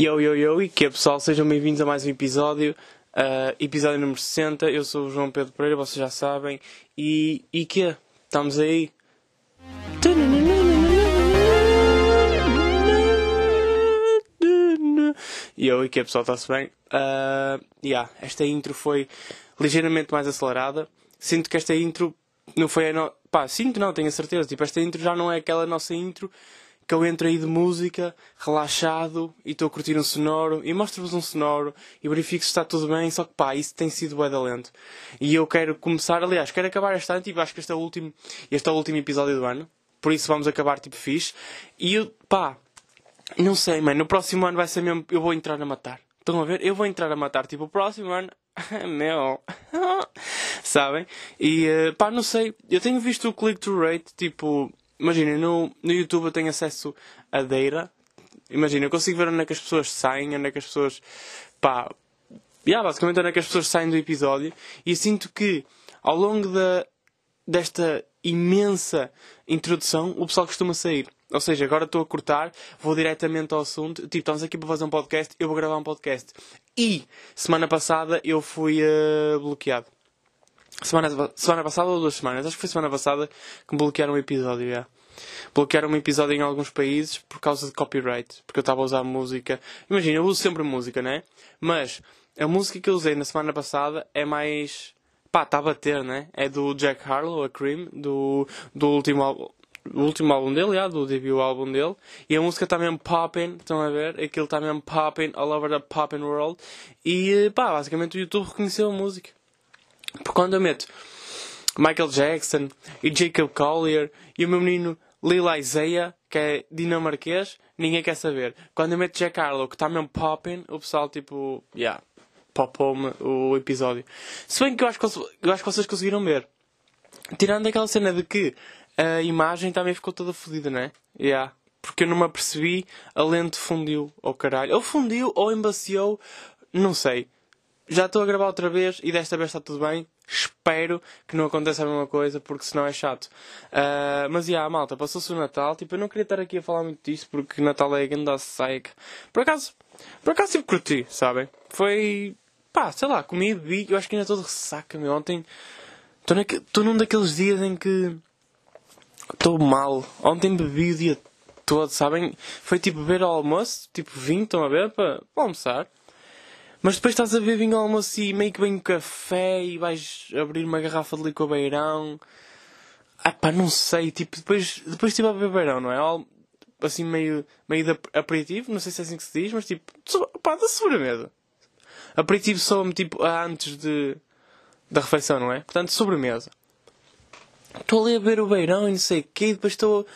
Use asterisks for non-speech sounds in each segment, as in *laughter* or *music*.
Yo, yo, yo, e que é pessoal, sejam bem-vindos a mais um episódio, uh, episódio número 60. Eu sou o João Pedro Pereira, vocês já sabem. E, e que Estamos aí. Eu, e que é pessoal, está-se bem? Uh, yeah, esta intro foi ligeiramente mais acelerada. Sinto que esta intro não foi a no... Pá, sinto não, tenho a certeza. Tipo, esta intro já não é aquela nossa intro que eu entro aí de música, relaxado, e estou a curtir um sonoro, e mostro-vos um sonoro, e verifico se está tudo bem, só que pá, isso tem sido bué da lento. E eu quero começar, aliás, quero acabar este ano, tipo, acho que este é o último, este é o último episódio do ano, por isso vamos acabar, tipo, fixe. E eu, pá, não sei, mano, no próximo ano vai ser mesmo, eu vou entrar a matar. Estão a ver? Eu vou entrar a matar, tipo, o próximo ano, *laughs* meu, *laughs* sabem? E, uh, pá, não sei, eu tenho visto o click-through rate, tipo, Imagina, no, no YouTube eu tenho acesso a data. Imagina, eu consigo ver onde é que as pessoas saem, onde é que as pessoas. pá. Yeah, basicamente onde é que as pessoas saem do episódio. E sinto que ao longo da, desta imensa introdução o pessoal costuma sair. Ou seja, agora estou a cortar, vou diretamente ao assunto. Tipo, estamos aqui para fazer um podcast, eu vou gravar um podcast. E semana passada eu fui uh, bloqueado. Semana, semana passada ou duas semanas? Acho que foi semana passada que me bloquearam um episódio, yeah. Bloquearam um episódio em alguns países por causa de copyright. Porque eu estava a usar música. Imagina, eu uso sempre música, né? Mas a música que eu usei na semana passada é mais. pá, está a bater, né? É do Jack Harlow, a Cream, do, do último álbum. O último álbum dele, yeah, do debut álbum dele, e a música está mesmo popping, estão a ver? Aquilo está mesmo popping all over the popping world. E pá, basicamente o YouTube reconheceu a música. Porque quando eu meto Michael Jackson e Jacob Collier e o meu menino Lil Isaiah, que é dinamarquês, ninguém quer saber. Quando eu meto Jack Harlow, que está mesmo popping, o pessoal tipo, yeah, popou-me o episódio. Se bem que eu acho que, eu acho que vocês conseguiram ver. Tirando aquela cena de que a imagem também ficou toda fodida, né? Yeah. Porque eu não me apercebi, a lente fundiu, ou oh, caralho. Ou fundiu, ou embaciou, não sei já estou a gravar outra vez e desta vez está tudo bem. Espero que não aconteça a mesma coisa, porque senão é chato. Uh, mas, já, yeah, malta, passou-se o Natal. Tipo, eu não queria estar aqui a falar muito disso, porque Natal é a grande seca. Por acaso, por acaso sempre curti, sabem? Foi, pá, sei lá, comi, bebi. Eu acho que ainda estou de ressaca, meu. Ontem, estou num daqueles dias em que estou mal. Ontem bebi o dia todo, sabem? Foi tipo beber ao almoço, tipo vinho, estão a ver, para almoçar. Mas depois estás a beber vinho ao almoço e meio que vem um café e vais abrir uma garrafa de licor beirão. Ah pá, não sei, tipo, depois, depois estive a beber beirão, não é? Assim meio, meio de aperitivo, não sei se é assim que se diz, mas tipo, pá, da sobremesa. Aperitivo só-me tipo antes de, da refeição, não é? Portanto, sobremesa. Estou ali a beber o beirão e não sei o quê, e depois estou.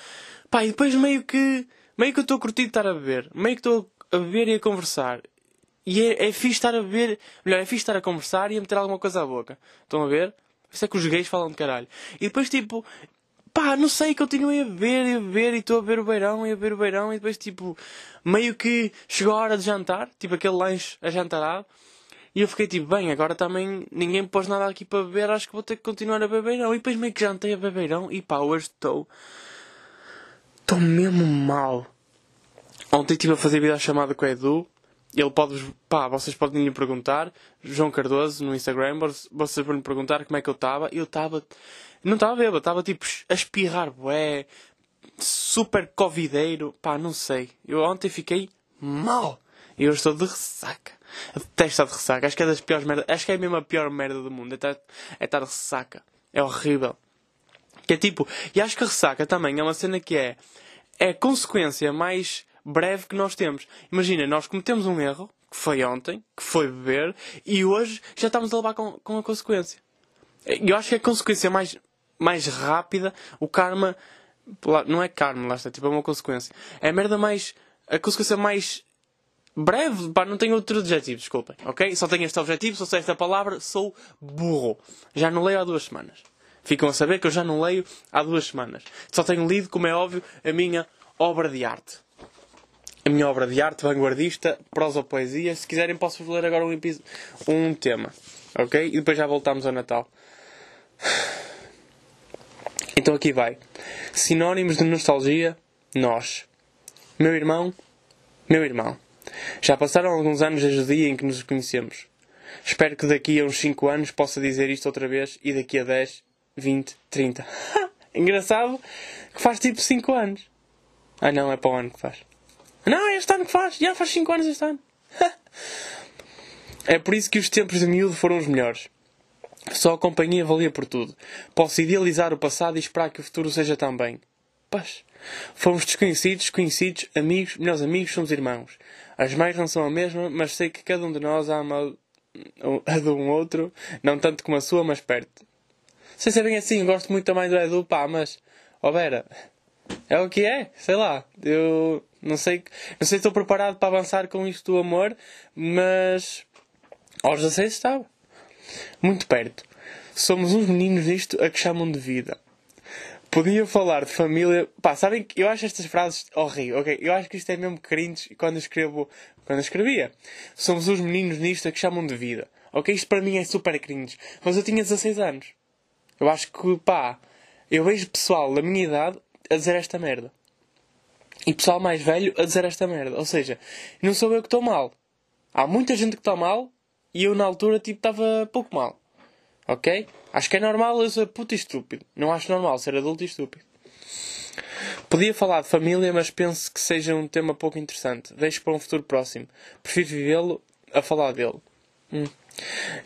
Pá, e depois meio que. Meio que eu estou a curtir de estar a beber. Meio que estou a beber e a conversar. E é, é fixe estar a beber, melhor, é fixe estar a conversar e a meter alguma coisa à boca. Estão a ver? Isso é que os gays falam de caralho. E depois, tipo, pá, não sei, continuei a beber e a beber e estou a beber o beirão e a beber o beirão e depois, tipo, meio que chegou a hora de jantar, tipo aquele lanche a jantarado. E eu fiquei tipo, bem, agora também ninguém pôs nada aqui para beber, acho que vou ter que continuar a beber beirão. E depois meio que jantei a beber beirão e pá, hoje estou. Estou mesmo mal. Ontem estive a fazer vida chamada com o Edu ele pode pá, vocês podem lhe perguntar, João Cardoso no Instagram, vocês podem me perguntar como é que eu estava. Eu estava, não estava bêbado, estava tipo a espirrar, bué, super covideiro, pá, não sei. Eu ontem fiquei mal. E eu estou de ressaca. Até estar de ressaca. Acho que é das piores merdas. Acho que é mesmo a pior merda do mundo. É estar, é estar de ressaca. É horrível. Que é tipo, e acho que a ressaca também é uma cena que é, é consequência mais breve que nós temos. Imagina, nós cometemos um erro, que foi ontem, que foi beber, e hoje já estamos a levar com, com a consequência. Eu acho que a consequência mais, mais rápida, o karma. Não é karma, lá está, tipo, é uma consequência. É a merda mais. A consequência mais breve, pá, não tenho outro adjetivo, desculpem, ok? Só tenho este objetivo, só sei esta palavra, sou burro. Já não leio há duas semanas. Ficam a saber que eu já não leio há duas semanas. Só tenho lido, como é óbvio, a minha obra de arte a minha obra de arte vanguardista, prosa ou poesia. Se quiserem, posso ler agora um, um tema. Ok? E depois já voltamos ao Natal. *sighs* Então aqui vai. Sinónimos de nostalgia, nós. Meu irmão, meu irmão. Já passaram alguns anos desde o dia em que nos conhecemos. Espero que daqui a uns 5 anos possa dizer isto outra vez e daqui a 10, 20, 30. Engraçado que faz tipo 5 anos. Ah não, é para o ano que faz. Não, é este ano que faz. Já faz 5 anos este ano. *laughs* é por isso que os tempos de miúdo foram os melhores. Só a companhia valia por tudo. Posso idealizar o passado e esperar que o futuro seja também. Pois. Fomos desconhecidos, conhecidos, amigos, melhores amigos, somos irmãos. As mães não são a mesma, mas sei que cada um de nós ama a *laughs* de um outro, não tanto como a sua, mas perto. Sei ser bem assim, gosto muito também do Edu, pá, mas, ó oh Vera, é o que é, sei lá, eu não sei, não sei se estou preparado para avançar com isto do amor, mas aos 16 estava. Muito perto. Somos uns meninos nisto a que chamam de vida. Podia falar de família. Pá, sabem que eu acho estas frases horríveis, ok? Eu acho que isto é mesmo cringe quando escrevo. Quando escrevia. Somos os meninos nisto a que chamam de vida. Ok? Isto para mim é super cringe. Mas eu tinha 16 anos. Eu acho que, pá, eu vejo pessoal da minha idade a dizer esta merda. E pessoal mais velho a dizer esta merda. Ou seja, não sou eu que estou mal. Há muita gente que está mal e eu na altura tipo estava pouco mal. Ok? Acho que é normal eu ser puto e estúpido. Não acho normal ser adulto e estúpido. Podia falar de família, mas penso que seja um tema pouco interessante. Deixo para um futuro próximo. Prefiro vivê-lo a falar dele. Hum.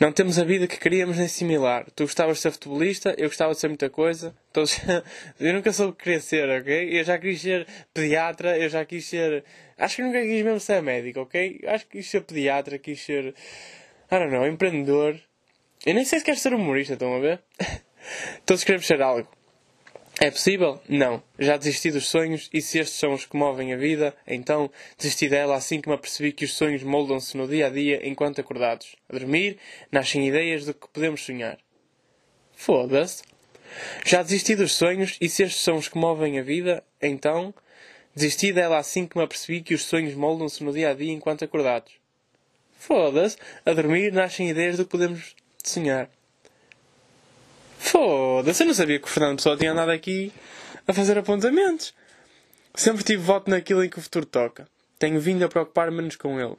Não temos a vida que queríamos nem similar. Tu gostavas de ser futebolista, eu gostava de ser muita coisa. Todos... *laughs* eu nunca soube queria ser, ok? Eu já quis ser pediatra, eu já quis ser. Acho que nunca quis mesmo ser médico, ok? Acho que quis ser pediatra, quis ser. I don't know, empreendedor. Eu nem sei se quero ser humorista, estão a ver? *laughs* Todos queremos ser algo. É possível? Não. Já desisti dos sonhos e se estes são os que movem a vida, então desisti dela assim que me apercebi que os sonhos moldam-se no dia a dia enquanto acordados. A dormir, nascem ideias do que podemos sonhar. Foda-se. Já desisti dos sonhos e se estes são os que movem a vida, então desisti dela assim que me apercebi que os sonhos moldam-se no dia a dia enquanto acordados. Foda-se. A dormir, nascem ideias do que podemos sonhar. Foda-se, eu não sabia que o Fernando Pessoa tinha andado aqui a fazer apontamentos. Sempre tive voto naquilo em que o futuro toca. Tenho vindo a preocupar-me menos com ele.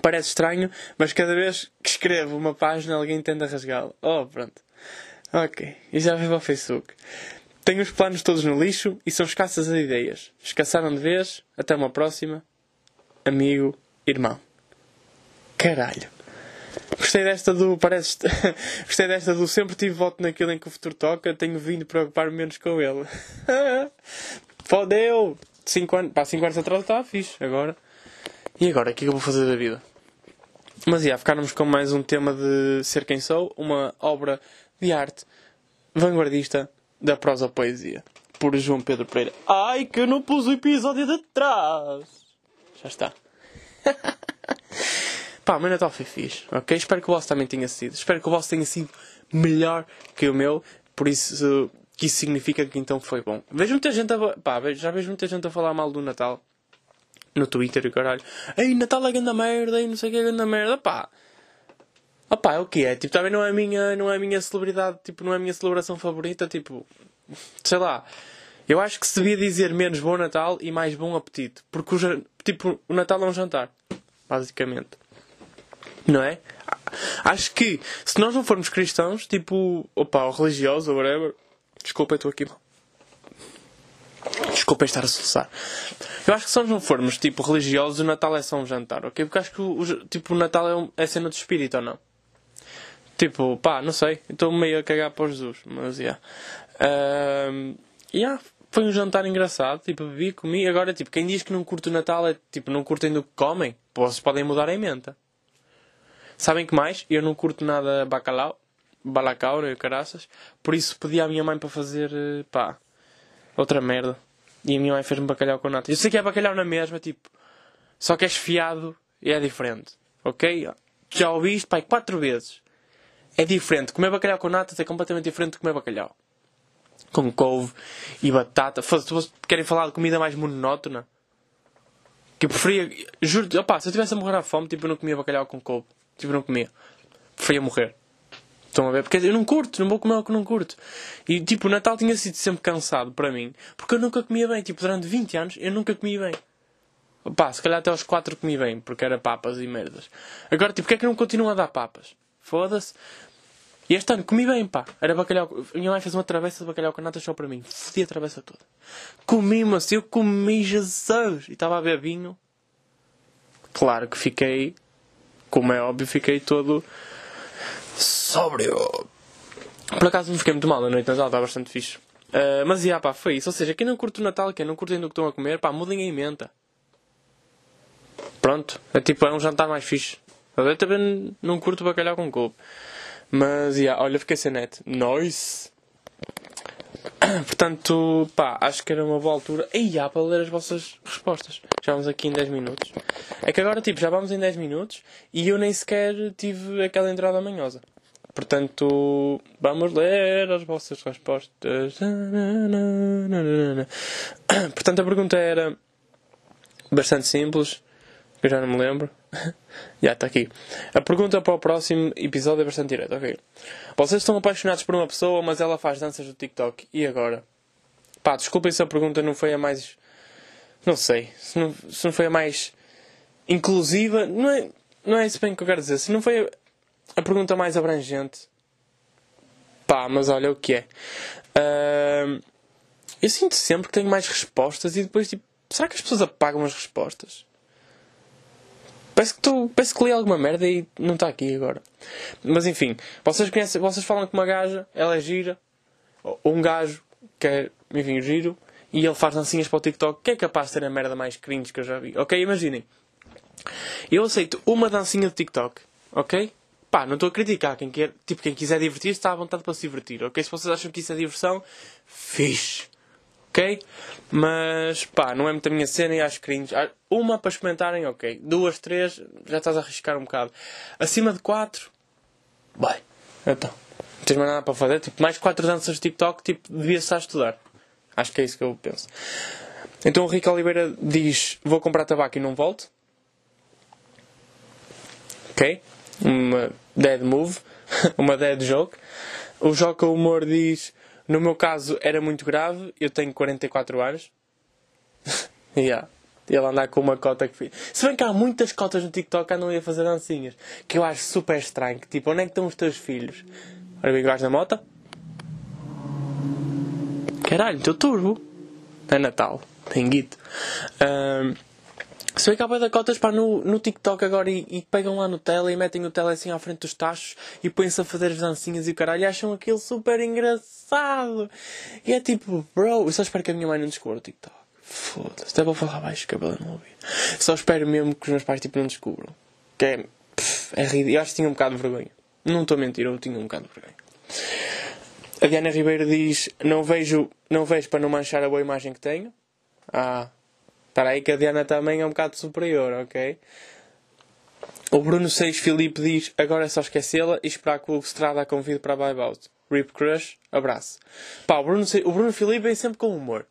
Parece estranho, mas cada vez que escrevo uma página alguém tenta rasgá-la. Oh, pronto. Ok, e já veio ao Facebook. Tenho os planos todos no lixo e são escassas as ideias. Escassaram de vez. Até uma próxima. Amigo, irmão. Caralho. Gostei desta do. Parece. *laughs* Gostei desta do sempre tive voto naquilo em que o futuro toca, tenho vindo preocupar-me menos com ele. *laughs* Fodeu! 5 anos. Pá, 5 anos atrás estava fixe. Agora. E agora? O que é que eu vou fazer da vida? Mas já, ficáramos com mais um tema de Ser Quem Sou, uma obra de arte vanguardista da prosa poesia. Por João Pedro Pereira. Ai, que eu não pus o episódio de trás! Já está. *laughs* Pá, o meu Natal foi fixe, ok? Espero que o vosso também tenha sido. Espero que o vosso tenha sido melhor que o meu, por isso que isso significa que então foi bom. Vejo muita gente a. Pá, já vejo muita gente a falar mal do Natal no Twitter e caralho. Ei, Natal é grande merda, ei, não sei o que é grande merda, pá. Opá, é o que é? Tipo, também não é a minha, não é a minha celebridade, tipo, não é a minha celebração favorita, tipo, sei lá. Eu acho que se devia dizer menos bom Natal e mais bom apetite. Porque, o, tipo, o Natal é um jantar, basicamente. Não é? Acho que se nós não formos cristãos, tipo, opa, ou religiosos ou whatever. Desculpa, estou aqui. Desculpa estar a soluçar. Eu acho que se nós não formos, tipo, religiosos, o Natal é só um jantar, ok? Porque acho que o, tipo, o Natal é, um, é cena de espírito ou não? Tipo, pá, não sei. Estou meio a cagar para Jesus, mas, yeah. Um, yeah. Foi um jantar engraçado, tipo, bebi, comi. Agora, tipo, quem diz que não curte o Natal é, tipo, não curtem do que comem, vocês podem mudar a emenda. Sabem que mais? Eu não curto nada bacalhau, balacau, né, caraças. Por isso pedi à minha mãe para fazer, eh, pá, outra merda. E a minha mãe fez-me bacalhau com nata. Eu sei que é bacalhau na mesma, tipo, só que é esfiado e é diferente. Ok? Já ouvi isto, pai, quatro vezes. É diferente. Comer bacalhau com nata é completamente diferente de comer bacalhau. Com couve e batata. Se querem falar de comida mais monótona, que eu preferia. Juro, opa, se eu estivesse a morrer à fome, tipo, eu não comia bacalhau com couve. Tipo, não comia. Preferia morrer. Estão a ver? Porque eu não curto, não vou comer o que não curto. E tipo, o Natal tinha sido sempre cansado para mim. Porque eu nunca comia bem. Tipo, durante 20 anos eu nunca comia bem. Pá, se calhar até aos 4 comi bem, porque era papas e merdas. Agora, tipo, porquê é que não continuam a dar papas? Foda-se. E este ano comi bem, pá. Era bacalhau. Minha mãe fez uma travessa de bacalhau com natas só para mim. Fodi a travessa toda. Comi, mas eu comi Jesus. E estava a beber vinho. Claro que fiquei, como é óbvio, fiquei todo sóbrio. Por acaso não fiquei muito mal, a noite Natal está bastante fixe. Uh, mas, já, pá, foi isso. Ou seja, quem não curte o Natal, quem não curte ainda o que estão a comer, pá, mudem a emenda. Pronto. É tipo, é um jantar mais fixe. Eu também não curto bacalhau com couve. Mas, yeah, olha, fiquei sem net. Nice! *coughs* Portanto, pá, acho que era uma boa altura. E há para ler as vossas respostas. Já vamos aqui em 10 minutos. É que agora, tipo, já vamos em 10 minutos e eu nem sequer tive aquela entrada manhosa. Portanto, vamos ler as vossas respostas. *coughs* Portanto, a pergunta era bastante simples, que eu já não me lembro. *laughs* Já está aqui. A pergunta para o próximo episódio é bastante direta, ok? Vocês estão apaixonados por uma pessoa, mas ela faz danças do TikTok. E agora? Pá, desculpem se a pergunta não foi a mais. Não sei. Se não, se não foi a mais inclusiva. Não é, não é isso bem que eu quero dizer. Se não foi a, a pergunta mais abrangente. Pá, mas olha o que é. Uh, eu sinto sempre que tenho mais respostas e depois, tipo, será que as pessoas apagam as respostas? Parece que, tu, parece que li alguma merda e não está aqui agora. Mas enfim, vocês conhecem, vocês falam que uma gaja, ela é gira, ou um gajo que é, enfim, giro, e ele faz dancinhas para o TikTok, que é capaz de ser a merda mais cringe que eu já vi. Ok, imaginem. Eu aceito uma dancinha de TikTok, ok? Pá, não estou a criticar. Quem, quer, tipo, quem quiser divertir-se está à vontade para se divertir, ok? Se vocês acham que isso é diversão, fixe ok? Mas pá, não é muito a minha cena e acho cringe. Ah, uma para experimentarem, ok. Duas, três, já estás a arriscar um bocado. Acima de quatro, vai. Então, não tens mais nada para fazer. Tipo, mais quatro danças de TikTok, tipo, devia estar a estudar. Acho que é isso que eu penso. Então o Rico Oliveira diz: Vou comprar tabaco e não volto. Ok? Uma dead move. *laughs* uma dead joke. O Joca Humor diz: no meu caso era muito grave, eu tenho 44 anos. *laughs* yeah. Ele andar com uma cota que. Se bem que há muitas cotas no TikTok que andam a fazer dancinhas. Que eu acho super estranho. Que, tipo, onde é que estão os teus filhos? Ora bem, vais na moto? Caralho, teu turbo. É Natal. Tem guito. Um, que há da cotas pá, no, no TikTok agora e, e, pegam lá no tele e metem o tele assim à frente dos tachos e põem-se a fazer as dancinhas e o caralho e acham aquilo super engraçado. E é tipo, bro, eu só espero que a minha mãe não descubra o TikTok. Foda-se, até vou falar baixo, cabelo não ouvi. Só espero mesmo que os meus pais tipo, não descubram. Que é, pff, é ridículo. Eu acho que tinha um bocado de vergonha. Não estou a mentir, eu tinha um bocado de vergonha. A Diana Ribeiro diz: Não vejo, não vejo para não manchar a boa imagem que tenho. Ah, Espera aí que a Diana também é um bocado superior, ok? O Bruno 6 Filipe diz: Agora é só esquecê-la e esperar que o Strada a convide para a Vibe. Rip Crush, abraço. Pá, o Bruno, o Bruno Filipe vem sempre com humor.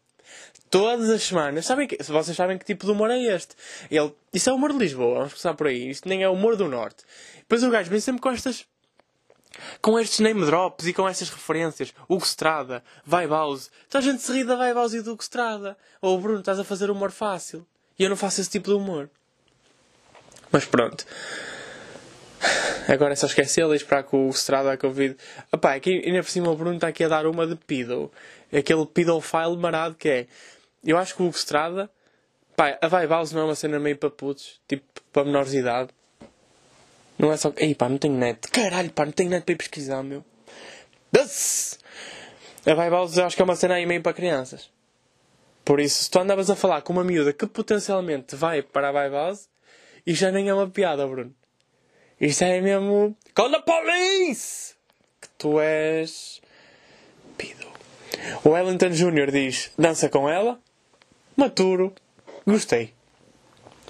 Todas as semanas. Sabem que, vocês sabem que tipo de humor é este. Ele, isso é humor de Lisboa, vamos começar por aí. Isto nem é humor do Norte. Depois o gajo vem sempre com estas com estes name drops e com estas referências, Hugo Strada, Vibehouse, então a gente se ri da Vibehouse e do Hugo Strada. Ou Bruno, estás a fazer humor fácil. E eu não faço esse tipo de humor. Mas pronto. Agora é só esquecê-lo e esperar que o Strada a convide. Epá, aqui, ainda por cima o Bruno está aqui a dar uma de pedo. Aquele pedofile marado que é. Eu acho que o Hugo Strada. Pá, a Vibehouse não é uma cena meio para putos, tipo para menores de idade. Não é só. Ei pá, não tenho net. Caralho, pá, não tenho net para ir pesquisar, meu. Das! A House acho que é uma cena aí meio para crianças. Por isso, se tu andavas a falar com uma miúda que potencialmente vai para a House, isto já nem é uma piada, Bruno. Isto é mesmo. Call the police! Que tu és. Pido. O Wellington Jr. diz: dança com ela. Maturo. Gostei.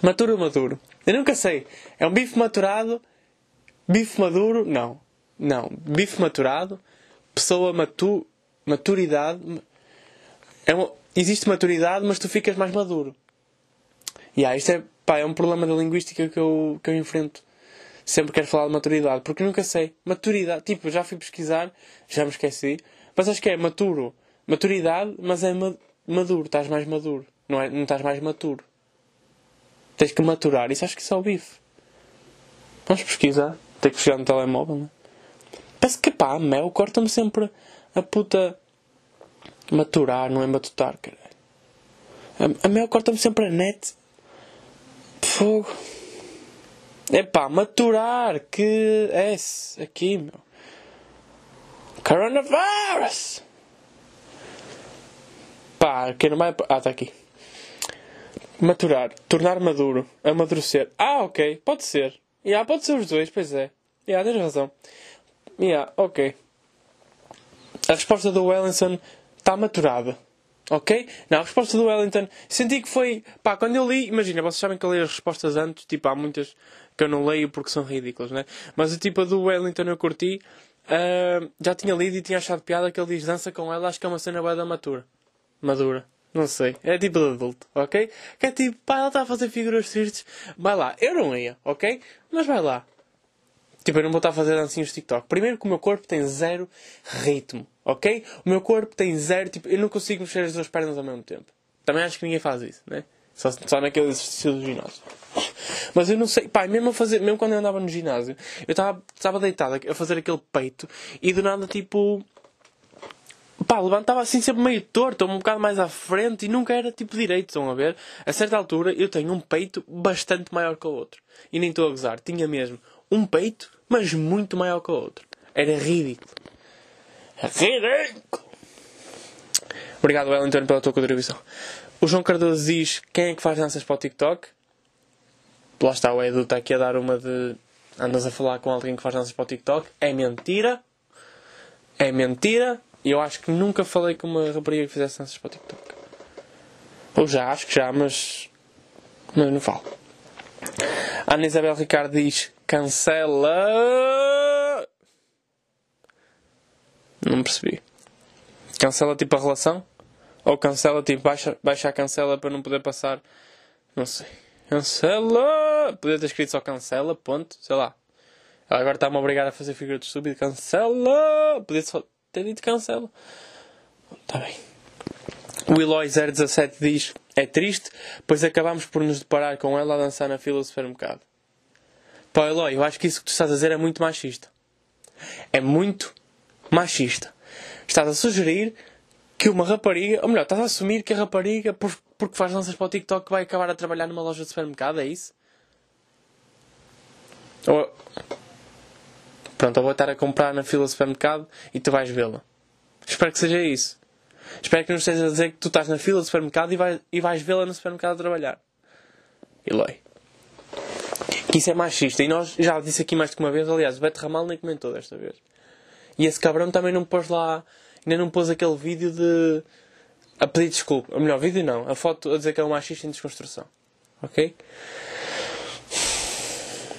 Maturo, maturo. Eu nunca sei. É um bife maturado Bife maduro, não. Não. Bife maturado, pessoa matu, maturidade. É uma, existe maturidade, mas tu ficas mais maduro. E yeah, isto é, pá, é um problema da linguística que eu, que eu enfrento. Sempre quero falar de maturidade, porque nunca sei. Maturidade, tipo, já fui pesquisar, já me esqueci, mas acho que é maturo. Maturidade, mas é ma maduro, estás mais maduro. Não, é, não estás mais maturo. Tens que maturar. Isso acho que é o bife. Vamos pesquisar. Tem que chegar no telemóvel, né? Parece que pá, mel corta-me sempre a puta. Maturar, não é matutar, caralho. A, a mel corta-me sempre a net. Fogo. Epá, maturar, que S aqui, meu. Coronavirus! Pá, quem não vai. Ah, está aqui. Maturar, tornar maduro, amadurecer. Ah, ok, pode ser. Yeah, pode ser os dois, pois é. Yeah, tens razão. Yeah, ok. A resposta do Wellington está maturada. Ok? Não, a resposta do Wellington senti que foi. Pá, quando eu li, imagina, vocês sabem que eu leio as respostas antes, tipo, há muitas que eu não leio porque são ridículas, né? Mas tipo a do Wellington eu curti. Uh, já tinha lido e tinha achado piada que ele diz dança com ela, acho que é uma cena boa da matura. Madura. Não sei. É tipo de adulto, ok? Que é tipo, pá, ela está a fazer figuras tristes. Vai lá. Eu não ia, ok? Mas vai lá. Tipo, eu não vou estar a fazer dancinhos de TikTok. Primeiro que o meu corpo tem zero ritmo, ok? O meu corpo tem zero, tipo, eu não consigo mexer as duas pernas ao mesmo tempo. Também acho que ninguém faz isso, né? Só, só naquele exercício do ginásio. Mas eu não sei, pá, mesmo, fazer, mesmo quando eu andava no ginásio, eu estava deitado a fazer aquele peito e do nada, tipo, pá, levantava assim sempre meio torto, um bocado mais à frente e nunca era tipo direito, estão a ver? A certa altura eu tenho um peito bastante maior que o outro. E nem estou a gozar, tinha mesmo um peito, mas muito maior que o outro. Era ridículo. Ridículo! Obrigado, Wellington, pela tua contribuição. O João Cardoso diz: quem é que faz danças para o TikTok? Lá está, o Edu está aqui a dar uma de. Andas a falar com alguém que faz danças para o TikTok. É mentira. É mentira. E eu acho que nunca falei com uma rapariga que fizesse danças para o TikTok. Ou já, acho que já, mas. Mas não falo. Ana Isabel Ricardo diz: cancela. Não percebi. Cancela tipo a relação? Ou cancela tipo baixa, baixa a cancela para não poder passar? Não sei. Cancela! Podia ter escrito só cancela, ponto, sei lá. Ela agora está-me a a fazer figura de estúpido. Cancela! Podia só ter dito cancela. Está bem. O Eloy017 diz: É triste, pois acabamos por nos deparar com ela a dançar na fila do supermercado. Pá, Eloy, eu acho que isso que tu estás a dizer é muito machista. É muito machista. Estás a sugerir que uma rapariga, ou melhor, estás a assumir que a rapariga, por, porque faz danças para o TikTok, vai acabar a trabalhar numa loja de supermercado, é isso? Ou, pronto, ou vou estar a comprar na fila do supermercado e tu vais vê-la. Espero que seja isso. Espero que não estejas a dizer que tu estás na fila do supermercado e, vai, e vais vê-la no supermercado a trabalhar. Eloy. Que isso é machista. E nós, já disse aqui mais que uma vez, aliás, o Beto Ramal nem comentou desta vez. E esse cabrão também não pôs lá, ainda não pôs aquele vídeo de. a pedir desculpa. Ou melhor, vídeo não, a foto a dizer que é um machista em desconstrução. Ok?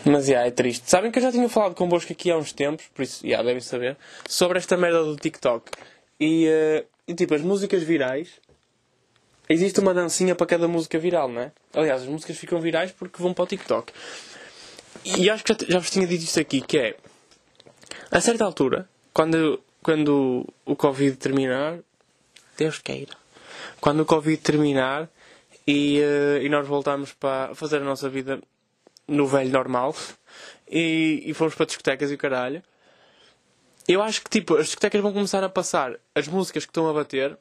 Mas, yeah, é triste. Sabem que eu já tinha falado convosco aqui há uns tempos, por isso, yeah, devem saber, sobre esta merda do TikTok. E, uh, e, tipo, as músicas virais. Existe uma dancinha para cada música viral, não é? Aliás, as músicas ficam virais porque vão para o TikTok. E acho que já, já vos tinha dito isto aqui, que é... A certa altura, quando, quando o Covid terminar... Deus queira. Quando o Covid terminar e, uh, e nós voltarmos para fazer a nossa vida no velho normal e, e fomos para discotecas e o caralho. Eu acho que tipo, as discotecas vão começar a passar as músicas que estão a bater,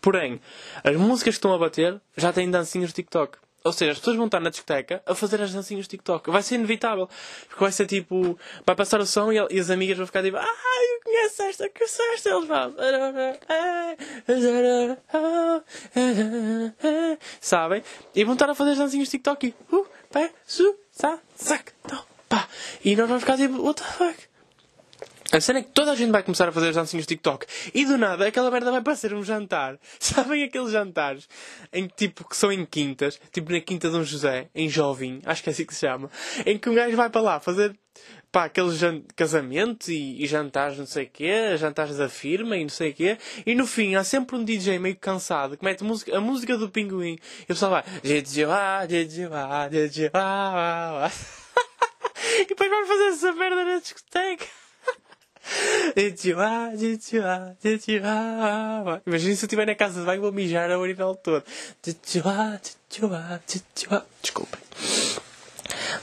porém, as músicas que estão a bater já têm dancinhos de TikTok. Ou seja, as pessoas vão estar na discoteca a fazer as dancinhas TikTok. Vai ser inevitável. Porque vai ser tipo. Vai passar o som e, e as amigas vão ficar tipo. Ah, eu conheço esta, conheço esta. Eles vão. Sabem? E vão estar a fazer as dancinhas TikTok. E, uh, pé, su, sa, sac, to, pá. E nós vamos ficar tipo. What the fuck? A cena é que toda a gente vai começar a fazer as dancinhas de TikTok e do nada aquela merda vai parecer um jantar. Sabem aqueles jantares em tipo que são em quintas, tipo na quinta de um José, em Jovem, acho que é assim que se chama, em que um gajo vai para lá fazer pá, aqueles casamentos e, e, jantares não sei o quê, jantares da firma e não sei o quê, e no fim há sempre um DJ meio cansado que mete música, a música do pinguim e o pessoal vai e depois vai fazer essa merda na discoteca. *laughs* Imagina se eu estiver na casa de banho vou mijar a nível todo. Desculpem.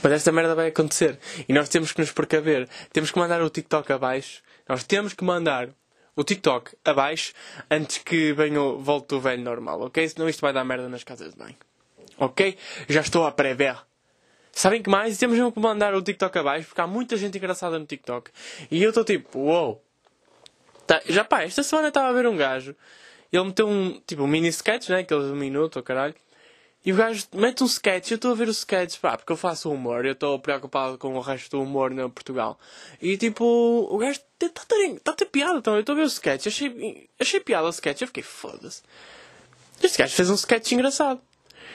Mas esta merda vai acontecer. E nós temos que nos precaver. Temos que mandar o TikTok abaixo. Nós temos que mandar o TikTok abaixo antes que venha, volte o velho normal, ok? Senão isto vai dar merda nas casas de banho. Ok? Já estou a prever. Sabem que mais? Temos mesmo que mandar o TikTok abaixo porque há muita gente engraçada no TikTok. E eu estou tipo, uou. Wow. Tá, já pá, esta semana estava a ver um gajo. Ele meteu um, tipo, um mini sketch, né? Aqueles de um minuto, oh, caralho. E o gajo mete um sketch, eu estou a ver o sketch, pá, porque eu faço humor, eu estou preocupado com o resto do humor no Portugal. E tipo, o gajo está tá ter piada, então eu estou a ver o sketch, achei, achei piada o sketch, eu fiquei foda-se. Este gajo fez um sketch engraçado.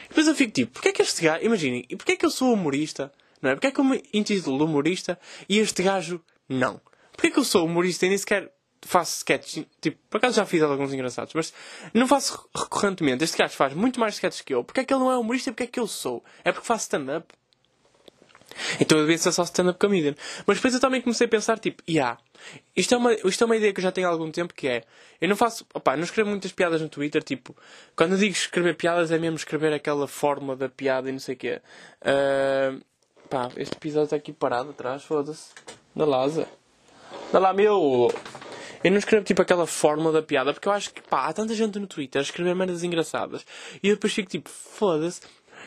Depois eu fico tipo, porque é que este gajo, imaginem, e porque é que eu sou humorista, não é? Porque é que eu me intitulo humorista e este gajo não? Porque é que eu sou humorista e nem sequer faço sketches, tipo, por acaso já fiz alguns engraçados, mas não faço recorrentemente. Este gajo faz muito mais sketches que eu. Porque é que ele não é humorista e porque é que eu sou? É porque faço stand-up. Então eu devia ser só stand-up comedian. Mas depois eu também comecei a pensar, tipo, yeah, isto é, uma, isto é uma ideia que eu já tenho há algum tempo, que é, eu não faço, opá, não escrevo muitas piadas no Twitter, tipo, quando eu digo escrever piadas é mesmo escrever aquela forma da piada e não sei o quê. Uh, pá, este episódio está aqui parado atrás, foda-se. Da Laza. Dá lá, meu! Eu não escrevo tipo aquela fórmula da piada, porque eu acho que pá, há tanta gente no Twitter a escrever merdas engraçadas. E eu depois fico tipo, foda-se.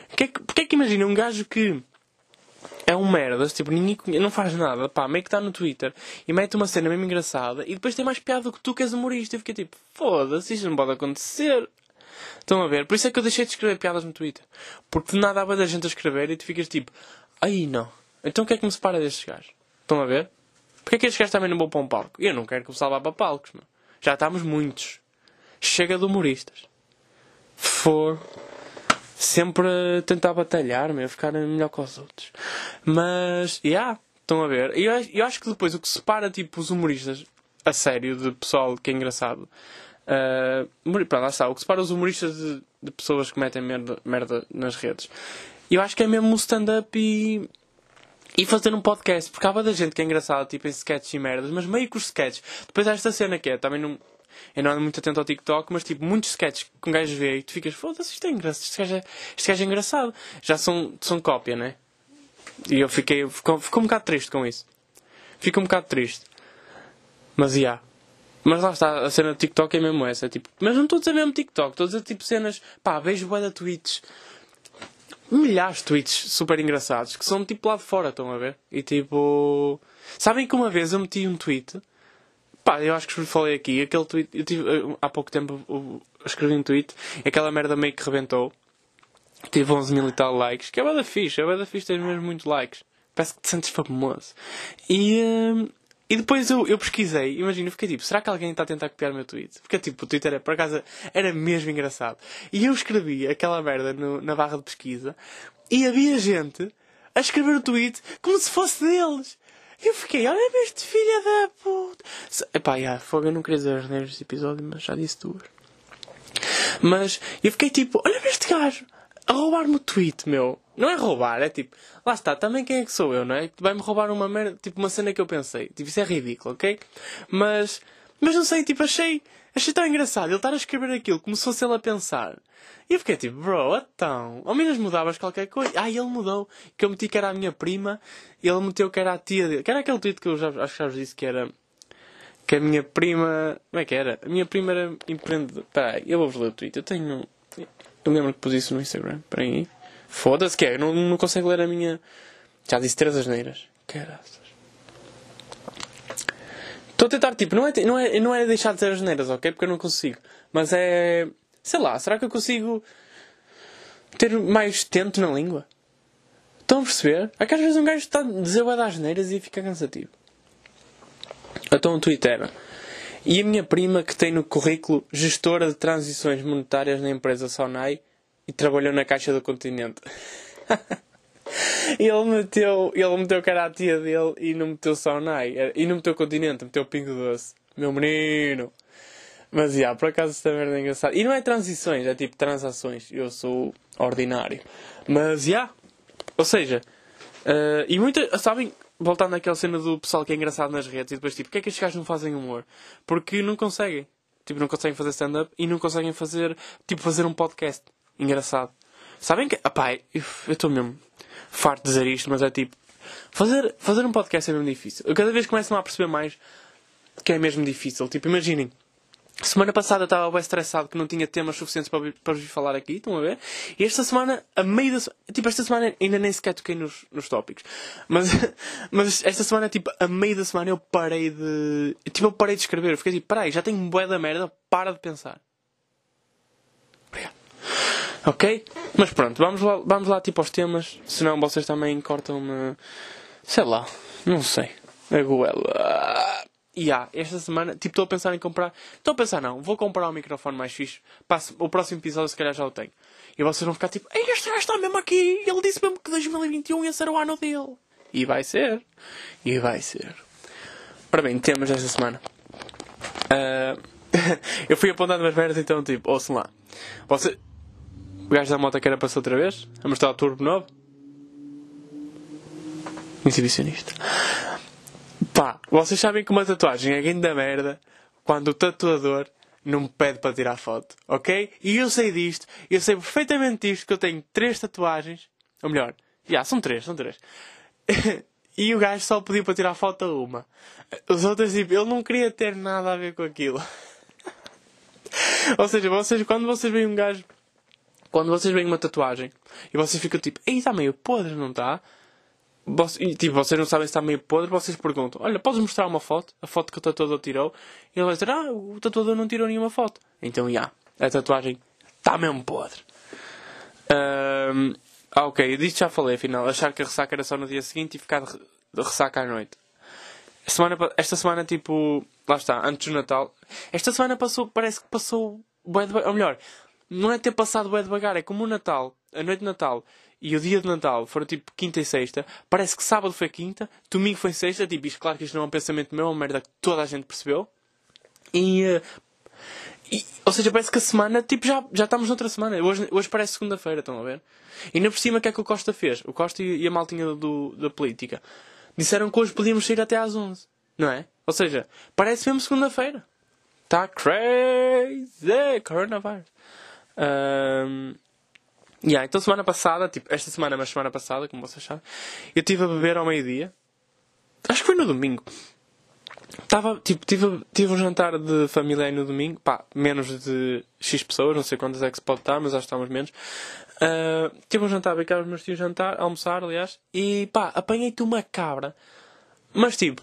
Porque é que, porque é que imagina um gajo que é um merdas, tipo, ninguém não faz nada, pá, meio que está no Twitter e mete uma cena mesmo engraçada e depois tem mais piada do que tu que és humorista. Eu fiquei tipo, foda-se, isto não pode acontecer. Estão a ver? Por isso é que eu deixei de escrever piadas no Twitter. Porque de nada há da gente a escrever e tu ficas tipo, aí não. Então o que é que me separa destes gajos? Estão a ver? Porquê é que estes gajos também não vão para um palco? Eu não quero que o salvar para palcos, meu. Já estamos muitos. Chega de humoristas. For. Sempre tentar batalhar, meu, ficar melhor que os outros. Mas, já, yeah, estão a ver. E eu, eu, acho que depois o que separa, tipo, os humoristas a sério, de pessoal que é engraçado. Uh, pronto, lá está. O que separa os humoristas de, de pessoas que metem merda, merda nas redes. Eu acho que é mesmo o stand-up e e fazer um podcast, porque há da gente que é engraçado, tipo em sketches e merdas, mas meio que os sketches. Depois há esta cena que é, também não. Eu não ando muito atento ao TikTok, mas tipo, muitos sketches que um gajo vê e tu ficas, foda-se, isto é engraçado, este gajo é, este gajo é engraçado. Já são, são cópia, né? E eu fiquei, ficou um bocado triste com isso. Fico um bocado triste. Mas, já. Yeah. Mas lá está, a cena do TikTok é mesmo essa. Tipo, mas não estou a dizer mesmo TikTok, estou a dizer tipo cenas, pá, vejo bué da tweets milhares de tweets super engraçados que são tipo lá de fora, estão a ver? E tipo. Sabem que uma vez eu meti um tweet. Pá, eu acho que falei aqui. Aquele tweet. Eu tive, há pouco tempo eu escrevi um tweet. Aquela merda meio que rebentou. Tive 11 mil e tal likes. Que é bada fixe. É bada fixe ter mesmo muitos likes. Parece que te sentes famoso. E. Hum, e depois eu, eu pesquisei, imagina, eu fiquei tipo, será que alguém está a tentar copiar o meu tweet? Porque tipo, o Twitter, era, por acaso, era mesmo engraçado. E eu escrevi aquela merda no, na barra de pesquisa e havia gente a escrever o tweet como se fosse deles. Eu fiquei, olha-me este filho da puta. Epá, yeah, fogo, eu não queria dizer as neste episódio, mas já disse duas. Mas eu fiquei tipo, olha-me este gajo a roubar-me o tweet, meu. Não é roubar, é tipo, lá está, também quem é que sou eu, não é? Vai-me roubar uma merda, tipo uma cena que eu pensei. Tipo, isso é ridículo, ok? Mas, mas não sei, tipo, achei, achei tão engraçado ele estar a escrever aquilo como se fosse ele a pensar. E eu fiquei tipo, bro, então, ao menos mudavas qualquer coisa. Ah, ele mudou, que eu meti que era a minha prima, e ele meteu que era a tia dele. Que era aquele tweet que eu já, acho que já vos disse que era que a minha prima. Como é que era? A minha prima era empreendedora. Peraí, eu vou-vos ler o tweet. Eu tenho. Eu lembro que pus isso no Instagram. Peraí. Foda-se que é. Não, não consigo ler a minha. Já disse três asneiras. Caraças. Estou a tentar, tipo, não é, não, é, não é deixar de dizer asneiras, ok? Porque eu não consigo. Mas é. Sei lá, será que eu consigo ter mais tento na língua? Estão a perceber? É que às vezes um gajo está a dizer o das asneiras e fica cansativo. Então o Twitter. E a minha prima, que tem no currículo gestora de transições monetárias na empresa Sonai e trabalhou na Caixa do Continente. *laughs* *laughs* ele meteu, ele meteu cara à tia dele e não meteu Sonai. E não meteu Continente, meteu Pingo Doce. Meu menino! Mas, já, por acaso esta merda é engraçada. E não é transições, é tipo transações. Eu sou ordinário. Mas, já. Ou seja, uh, e muitas, sabem, voltando àquela cena do pessoal que é engraçado nas redes e depois tipo, porquê é que estes gajos não fazem humor? Porque não conseguem. Tipo, não conseguem fazer stand-up e não conseguem fazer, tipo, fazer um podcast engraçado. Sabem que, apá, eu estou mesmo farto de dizer isto, mas é tipo, fazer, fazer um podcast é mesmo difícil. Eu cada vez começo a perceber mais que é mesmo difícil. Tipo, imaginem, Semana passada estava bem estressado que não tinha temas suficientes para, para vos falar aqui, estão a ver? E esta semana, a meio da tipo, esta semana ainda nem sequer toquei nos, nos tópicos. Mas, *laughs* mas esta semana, tipo, a meio da semana eu parei de. Tipo, eu parei de escrever. Eu fiquei tipo, peraí, já tenho bué da merda, para de pensar. Obrigado. Ok? Mas pronto, vamos lá, vamos lá tipo aos temas. Senão vocês também cortam-me. Sei lá, não sei. A goela. E yeah, esta semana, tipo, estou a pensar em comprar. Estou a pensar, não, vou comprar um microfone mais fixe. Passo, o próximo episódio, se calhar, já o tenho. E vocês vão ficar tipo, Ei, este já está mesmo aqui. Ele disse mesmo que 2021 ia ser o ano dele. E vai ser. E vai ser. Para bem, temos esta semana. Uh, *laughs* eu fui apontando umas merdas, então, tipo, ouçam lá. Você... O gajo da moto que era passar outra vez? A mostrar o turbo novo? Exibicionista. Pá, vocês sabem que uma tatuagem é da merda quando o tatuador não me pede para tirar foto, ok? E eu sei disto, eu sei perfeitamente disto, que eu tenho três tatuagens, ou melhor, já, são três, são três. *laughs* e o gajo só pediu para tirar foto a uma. Os outros, tipo, ele não queria ter nada a ver com aquilo. *laughs* ou seja, vocês, quando vocês veem um gajo, quando vocês veem uma tatuagem, e vocês ficam tipo, ei, está meio podre, não está? e tipo, vocês não sabem se está meio podre, vocês perguntam: Olha, podes mostrar uma foto? A foto que o tatuador tirou? E ele vai dizer: Ah, o tatuador não tirou nenhuma foto. Então, já, yeah, a tatuagem está mesmo podre. Um, ah, ok, disto já falei, afinal. Achar que a ressaca era só no dia seguinte e ficar de ressaca à noite. Semana, esta semana, tipo, lá está, antes do Natal. Esta semana passou, parece que passou bem. Ou melhor, não é ter passado bem devagar, é como o Natal, a noite de Natal e o dia de Natal foram tipo quinta e sexta, parece que sábado foi quinta, domingo foi sexta, tipo, isto, claro que isto não é um pensamento meu, é uma merda que toda a gente percebeu. E, uh, e, ou seja, parece que a semana, tipo, já, já estamos noutra semana. Hoje, hoje parece segunda-feira, estão a ver? E ainda por cima, o que é que o Costa fez? O Costa e, e a maltinha do, da política disseram que hoje podíamos sair até às 11, não é? Ou seja, parece mesmo segunda-feira. Está crazy! Coronavirus. Um, Yeah, então semana passada, tipo, esta semana, mas semana passada, como vocês sabem, eu estive a beber ao meio-dia. Acho que foi no domingo. Tava, tipo, tive, tive um jantar de família aí no domingo, pá, menos de X pessoas, não sei quantas é que se pode estar, mas acho que estamos menos. Uh, tive um jantar, vi cá os meus tios jantar, almoçar, aliás, e pá, apanhei-te uma cabra, mas tipo,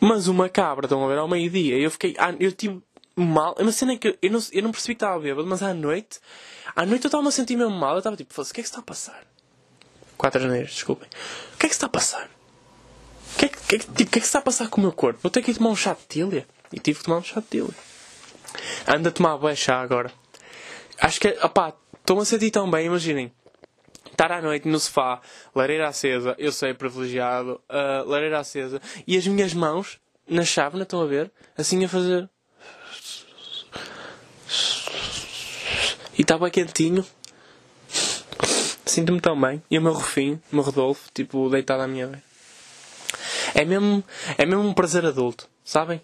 mas uma cabra, estão a ver, ao meio-dia, eu fiquei, ah, eu tive mal, uma cena que eu não, eu não percebi que estava bêbado, mas à noite à noite eu estava a sentir mesmo mal. Eu estava tipo, o que é que se está a passar? 4 janeiros, desculpem. O que é que se está a passar? O que é que, que, tipo, que, é que se está a passar com o meu corpo? Vou ter que ir tomar um chá de tília. E tive que tomar um chá de tília. Anda a tomar bué chá agora. Acho que, opá, estou-me a sentir tão bem, imaginem. Estar à noite no sofá, lareira acesa, eu sei, privilegiado, uh, lareira acesa, e as minhas mãos na chávena, estão a ver? Assim a fazer. E estava quentinho. Sinto-me tão bem. E o meu Rufim, o meu Rodolfo, tipo, deitado à minha vez. É mesmo, é mesmo um prazer adulto, sabem?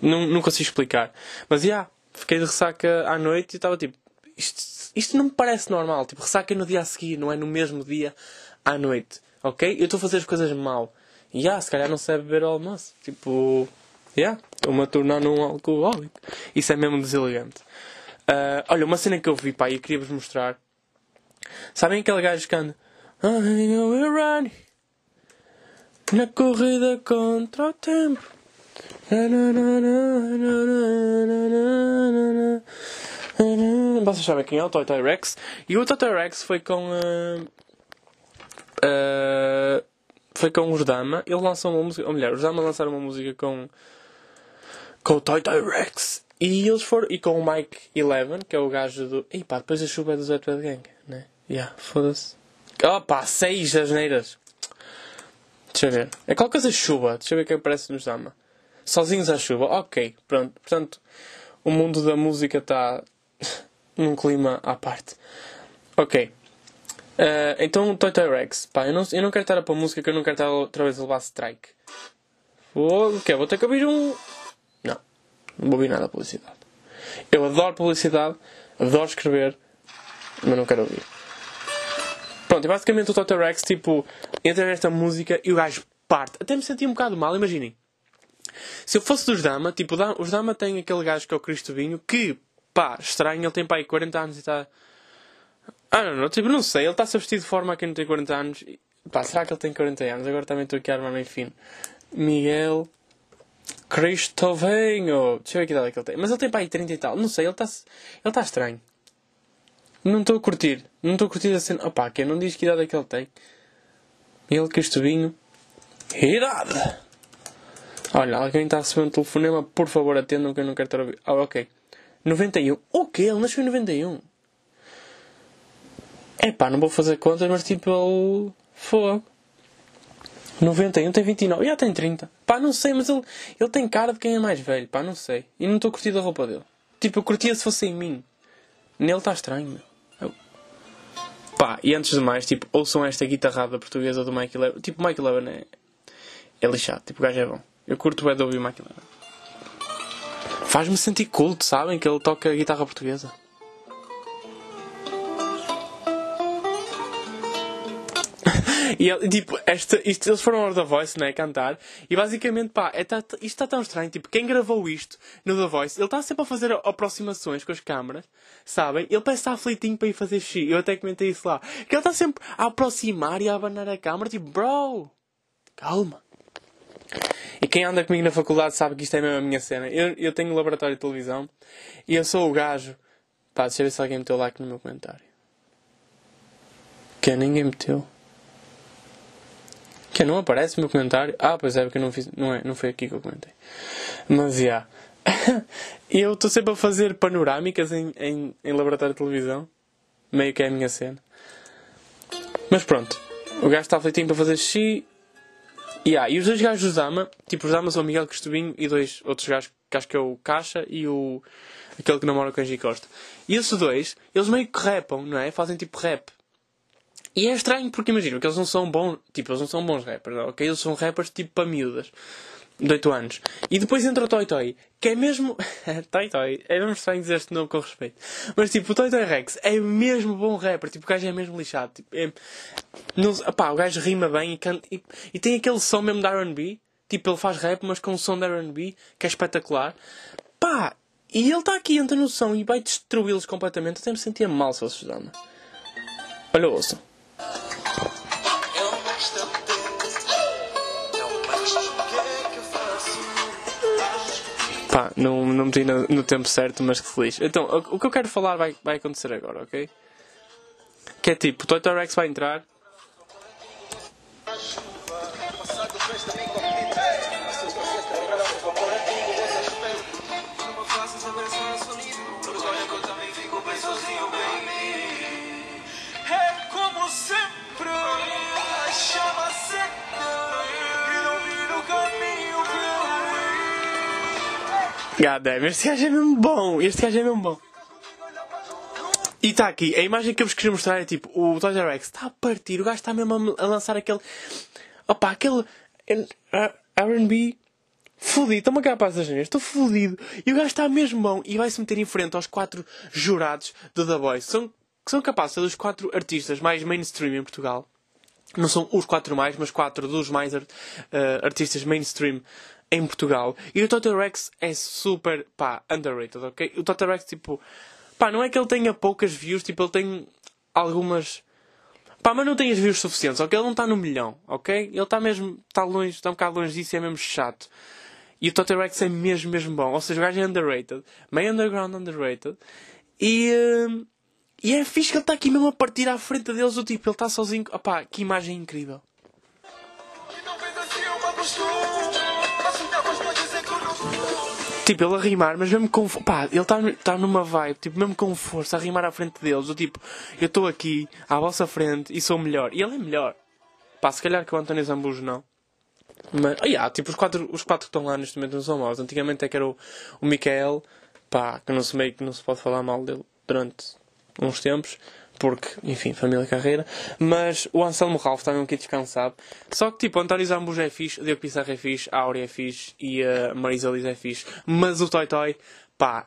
Não, não consigo explicar. Mas, já, yeah, fiquei de ressaca à noite e estava tipo, isto, isto não me parece normal. Tipo, ressaca no dia a seguir, não é no mesmo dia à noite. Ok? Eu estou a fazer as coisas mal. E, yeah, se calhar não sei beber o almoço. Tipo, yeah, estou-me a tornar num alcoólico. Isso é mesmo deselegante. Uh, olha, uma cena que eu vi, pá, e queria-vos mostrar. Sabem aquele gajo que anda. Na corrida contra o tempo. Vocês sabem quem é o Toy Rex? E o Toy Rex foi com. Uh, uh, foi com os Dama. Ele lançou uma música. Ou melhor, os Dama lançaram uma música com. Com o Toy Toy Rex. E eles foram. E com o Mike Eleven, que é o gajo do. E pá, depois a chuva é do Zé Bad Gang, né? Yeah, foda-se. Oh pá, seis asneiras. Deixa eu ver. É qualquer coisa chuva. Deixa eu ver o que aparece nos Dama. Sozinhos à chuva. Ok, pronto. Portanto, o mundo da música está *laughs* num clima à parte. Ok. Uh, então, Toy Toy Rex. Pá, eu não, eu não quero estar a pôr música que eu não quero estar outra vez a levar strike. Vou, que Vou ter que ouvir um. Não. Vou ouvir nada de publicidade. Eu adoro publicidade, adoro escrever, mas não quero ouvir. Pronto, e basicamente o Toy Rex, tipo, entra nesta música e o gajo parte. Até me senti um bocado mal, imaginem. Se eu fosse dos Dama, tipo, os Dama tem aquele gajo que é o Cristo Vinho, que, pá, estranho, ele tem pá aí 40 anos e está ah, não, não, tipo, não sei, ele está-se a vestir de forma a quem não tem 40 anos. Pá, será que ele tem 40 anos? Agora também estou aqui a armar meio fino. Miguel Cristovenho. Deixa eu ver que idade é que ele tem. Mas ele tem pá aí 30 e tal. Não sei, ele está ele tá estranho. Não estou a curtir. Não estou a curtir a cena. Opá, quem não diz que idade é que ele tem? Miguel Cristovinho. Idade! Olha, alguém está a receber um telefonema. Por favor, atendam que eu não quero estar a ouvir. Ah, ok. 91. O quê? Ele nasceu em 91. É pá, não vou fazer contas, mas tipo ele. Fogo. 91 tem 29, já tem 30. Pá, não sei, mas ele, ele tem cara de quem é mais velho, pá, não sei. E não estou curtindo a roupa dele. Tipo, eu curtia se fosse em mim. Nele está estranho, meu. Eu... Pá, e antes de mais, tipo, ouçam esta guitarrada portuguesa do Michael Levin. Tipo, Michael Levin é, é lixado, tipo, o gajo é bom. Eu curto o ouvir Michael Levin. Faz-me sentir culto, sabem? Que ele toca guitarra portuguesa. E tipo, esta, isto, eles foram ao The Voice, né? Cantar. E basicamente, pá, é, tá, isto está tão estranho. Tipo, quem gravou isto no The Voice, ele está sempre a fazer aproximações com as câmaras, sabem? Ele parece estar aflitinho para ir fazer xixi. Eu até comentei isso lá. Que ele está sempre a aproximar e a abanar a câmara. Tipo, bro, calma. E quem anda comigo na faculdade sabe que isto é mesmo a minha cena. Eu, eu tenho um laboratório de televisão e eu sou o gajo. Pá, deixa eu ver se alguém meteu like no meu comentário. Que ninguém meteu. Que não aparece no meu comentário. Ah, pois é, porque eu não fiz. Não, é, não foi aqui que eu comentei. Mas já. Yeah. *laughs* eu estou sempre a fazer panorâmicas em, em, em laboratório de televisão. Meio que é a minha cena. Mas pronto. O gajo está aflitinho para fazer xixi. Yeah, e os dois gajos dos Dama, tipo, os Dama são o Miguel Costubinho e dois outros gajos, que acho que é o Caixa e o. aquele que namora com a Angie Costa. E esses dois, eles meio que rapam, não é? Fazem tipo rap. E é estranho porque imagino que eles não são bons, tipo, eles não são bons rappers, ok? Eles são rappers tipo para miúdas. De 8 anos. E depois entra o Toy Toy, que é mesmo. *laughs* Toy Toy, é mesmo estranho dizer este nome com respeito. Mas tipo, o Toy Toy Rex é mesmo bom rapper, tipo, o gajo é mesmo lixado. Tipo, é... não... Opá, o gajo rima bem e, canta... e... e tem aquele som mesmo da RB. Tipo, ele faz rap, mas com um som da RB, que é espetacular. Pá, e ele está aqui, entra no som e vai destruí-los completamente. Eu até me sentia mal se eles dão. Olha, ouçam. Pá, não, não meti no, no tempo certo, mas que feliz. Então, o, o, que eu quero falar vai, vai acontecer agora, ok? Que é tipo, o Toy Rex vai entrar God damn, este gajo é mesmo bom. Este gajo é mesmo bom. E está aqui, a imagem que eu vos queria mostrar é tipo, o Toys Rex está a partir, o gajo está mesmo a lançar aquele. Opa, aquele. RB. Fudido, estou-me a cagar para as estou fudido. E o gajo está mesmo bom e vai se meter em frente aos quatro jurados do The Voice. São, que são capazes dos quatro artistas mais mainstream em Portugal. Não são os quatro mais, mas quatro dos mais uh, artistas mainstream em Portugal. E o Total Rex é super, pá, underrated, ok? O Total Rex, tipo, pá, não é que ele tenha poucas views, tipo, ele tem algumas. Pá, mas não tem as views suficientes, ok? Ele não está no milhão, ok? Ele está mesmo, está longe, está um bocado longe disso e é mesmo chato. E o Total Rex é mesmo, mesmo bom. Ou seja, o gajo é underrated, meio underground underrated. E, uh, e é fixe que ele está aqui mesmo a partir à frente deles, o tipo, ele está sozinho. Opá, que imagem incrível. Tipo, ele a rimar, mas mesmo com. Pá, ele está tá numa vibe, tipo, mesmo com força, a rimar à frente deles. Eu, tipo, eu estou aqui, à vossa frente, e sou melhor. E ele é melhor. Pá, se calhar que o António Zambujo não. Mas, oh, yeah, tipo, os quatro, os quatro que estão lá neste momento não são maus. Antigamente é que era o, o Michael, pá, que não se meio que não se pode falar mal dele durante uns tempos. Porque, enfim, família carreira. Mas o Anselmo Ralph também é um bocadinho descansado. Só que, tipo, António Zambuja é fixe, o Diego Pissarra é fixe, a Áurea é fixe e a Marisa Liz é fixe. Mas o Toy Toy, pá,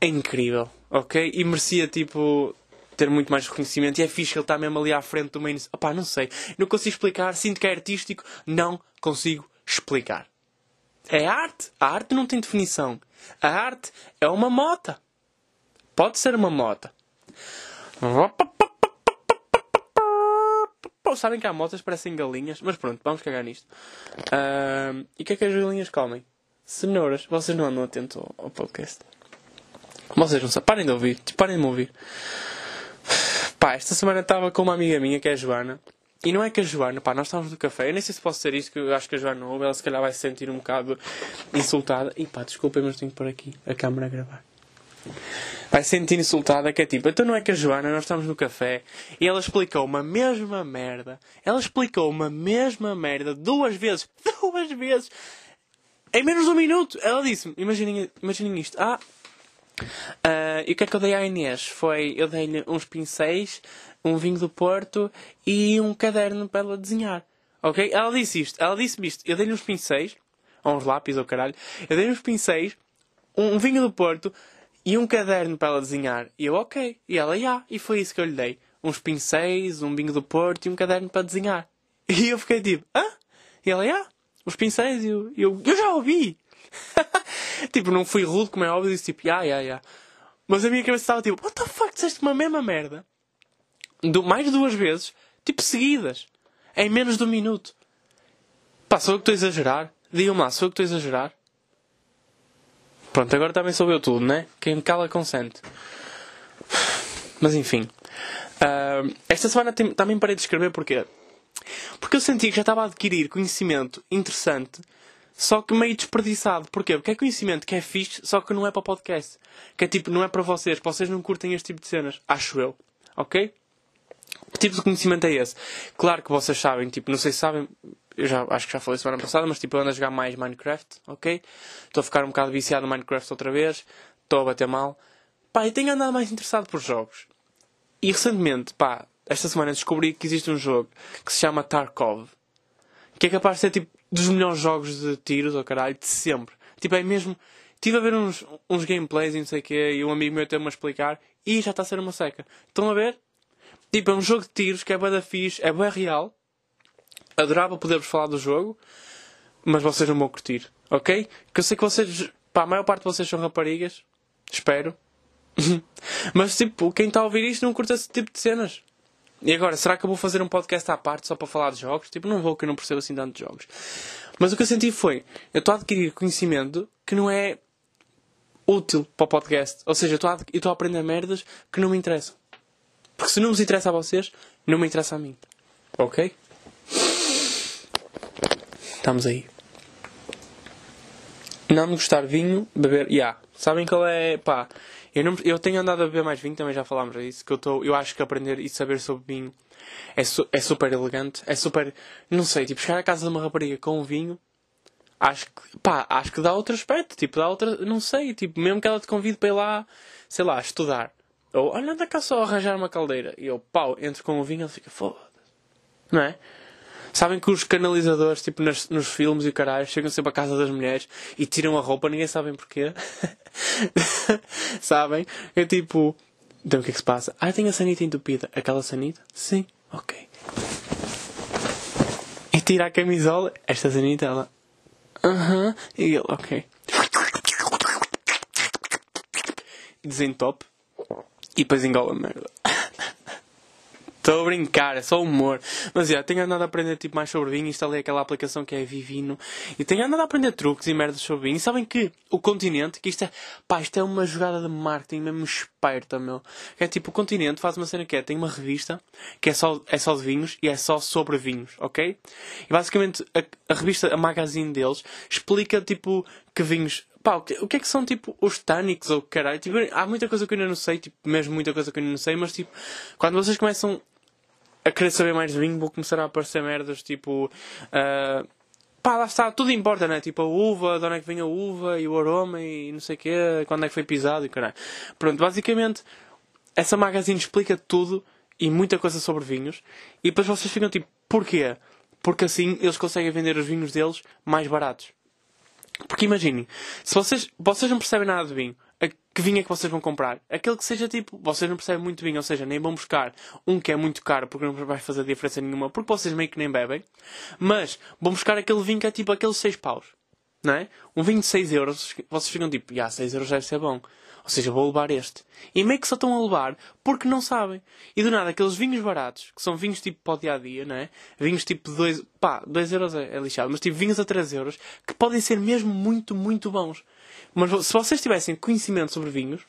é incrível, ok? E merecia, tipo, ter muito mais reconhecimento. E é fixe que ele está mesmo ali à frente do main. Opá, não sei. Não consigo explicar. Sinto que é artístico. Não consigo explicar. É arte. A arte não tem definição. A arte é uma mota. Pode ser uma mota. Sabem que há motas parecem galinhas, mas pronto, vamos cagar nisto. Uh, e o que é que as galinhas comem? Cenouras. Vocês não andam atentos ao, ao podcast. Vocês não sabem. Parem de ouvir. Tipo, parem de me ouvir. Pá, esta semana estava com uma amiga minha que é a Joana. E não é que a Joana, pá, nós estávamos no café. Eu nem sei se posso dizer isto, que eu acho que a Joana ouve. Ela se calhar vai se sentir um bocado insultada. E pá, desculpem, mas tenho que pôr aqui a câmera a gravar vai sentir insultada que é tipo, então não é que a Joana, nós estamos no café e ela explicou uma mesma merda. Ela explicou uma mesma merda duas vezes. *laughs* Duas vezes! Em menos de um minuto! Ela disse-me, imaginem, imaginem isto. Ah, uh, e o que é que eu dei à Inês? Foi, eu dei-lhe uns pincéis, um vinho do Porto e um caderno para ela desenhar. Ok? Ela disse isto, ela disse-me isto. Eu dei-lhe uns pincéis, ou uns lápis, ou caralho. Eu dei-lhe uns pincéis, um vinho do Porto e um caderno para ela desenhar. E eu, ok. E ela, já. Yeah. E foi isso que eu lhe dei. Uns pincéis, um bingo do Porto e um caderno para desenhar. *laughs* E eu fiquei tipo, hã? E ela, já. Yeah. Os pincéis. E eu, eu, eu já ouvi. *laughs* tipo, não fui rude, como é óbvio. Disse tipo, já, já, já. Mas a minha cabeça estava tipo, what the fuck, disseste uma mesma merda. Do, mais duas vezes. Tipo, seguidas. Em menos de um minuto. Pá, sou eu que estou a exagerar? Digam-me lá, sou eu que estou a exagerar? Pronto, agora também soube eu tudo, né? Quem cala consente. Mas enfim. Uh, esta semana também parei de escrever porque Porque eu senti que já estava a adquirir conhecimento interessante, só que meio desperdiçado. Porquê? Porque é conhecimento que é fixe, só que não é para podcast. Que é tipo, não é para vocês, vocês não curtem este tipo de cenas. Acho eu. Ok? Que tipo de conhecimento é esse? Claro que vocês sabem, tipo, não sei se sabem, eu já acho que já falei semana passada, mas tipo, eu ando a jogar mais Minecraft, ok? Estou a ficar um bocado viciado no Minecraft outra vez, estou a bater mal. Pá, e tenho andado mais interessado por jogos. E recentemente, pá, esta semana descobri que existe um jogo que se chama Tarkov, que é capaz de ser tipo dos melhores jogos de tiros, ou oh, caralho, de sempre. Tipo, é mesmo. Estive a ver uns, uns gameplays e não sei o quê, e um amigo meu teve-me a explicar, e já está a ser uma seca. Estão a ver? Tipo, é um jogo de tiros que é bem fixe, é bem real, adorava poder-vos falar do jogo, mas vocês não vão curtir, ok? Que eu sei que vocês, pá, a maior parte de vocês são raparigas, espero. *laughs* mas tipo, quem está a ouvir isto não curta esse tipo de cenas. E agora, será que eu vou fazer um podcast à parte só para falar de jogos? Tipo, não vou, que eu não percebo assim tanto de jogos. Mas o que eu senti foi, eu estou a adquirir conhecimento que não é útil para o podcast. Ou seja, eu estou a aprender merdas que não me interessam. Porque se não vos interessa a vocês, não me interessa a mim. Ok? Estamos aí. Não me gostar vinho, beber. Ya. Yeah. Sabem qual é. Pá. Eu, não, eu tenho andado a beber mais vinho, também já falámos disso. Que eu, tô, eu acho que aprender e saber sobre vinho é, su, é super elegante. É super. Não sei, tipo, chegar à casa de uma rapariga com vinho. Acho que, pá, acho que dá outro aspecto. Tipo, dá outra. Não sei, tipo, mesmo que ela te convide para ir lá, sei lá, estudar. Ou, olha, anda cá só arranjar uma caldeira. E eu, pau, entro com o vinho, ele fica, foda-se. Não é? Sabem que os canalizadores, tipo nas, nos filmes e o caralho, chegam sempre à casa das mulheres e tiram a roupa, ninguém sabe porquê. *laughs* sabem? É tipo. Então o que é que se passa? Ah, tem a sanita entupida. Aquela sanita? Sim. Ok. E tira a camisola. Esta sanita, ela. Aham. Uh -huh. E ele, ok. Desentope. E depois engola merda. Estou a brincar, é só humor. Mas já, yeah, tenho andado a aprender tipo, mais sobre vinho. Instalei aquela aplicação que é Vivino. E tenho andado a aprender truques e merdas sobre vinho. E sabem que o continente, que isto é, pá, isto é uma jogada de marketing mesmo esperta, meu. É tipo, o continente faz uma cena que é, tem uma revista que é só, é só de vinhos e é só sobre vinhos, ok? E basicamente a, a revista, a magazine deles, explica tipo que vinhos pá, o que, o que é que são tipo os tânicos ou caralho? Tipo, há muita coisa que eu ainda não sei, tipo, mesmo muita coisa que eu ainda não sei, mas tipo, quando vocês começam a querer saber mais de vinho, vou começar a aparecer merdas tipo. Uh, pá, lá está, tudo importa, né? Tipo a uva, de onde é que vem a uva e o aroma e não sei o quê, quando é que foi pisado e caralho. Pronto, basicamente essa magazine explica tudo e muita coisa sobre vinhos. E depois vocês ficam tipo, porquê? Porque assim eles conseguem vender os vinhos deles mais baratos. Porque imaginem, se vocês, vocês não percebem nada de vinho, que vinho é que vocês vão comprar? Aquele que seja tipo, vocês não percebem muito vinho, ou seja, nem vão buscar um que é muito caro porque não vai fazer diferença nenhuma, porque vocês meio que nem bebem, mas vão buscar aquele vinho que é tipo aqueles 6 paus, não é? Um vinho de 6 euros, vocês ficam tipo, ah, 6 euros deve ser bom. Ou seja, vou levar este. E meio que só estão a levar porque não sabem. E do nada, aqueles vinhos baratos, que são vinhos tipo para o dia a dia, não é? Vinhos tipo 2, pá, 2 euros é, é lixado, mas tipo vinhos a 3 euros, que podem ser mesmo muito, muito bons. Mas se vocês tivessem conhecimento sobre vinhos,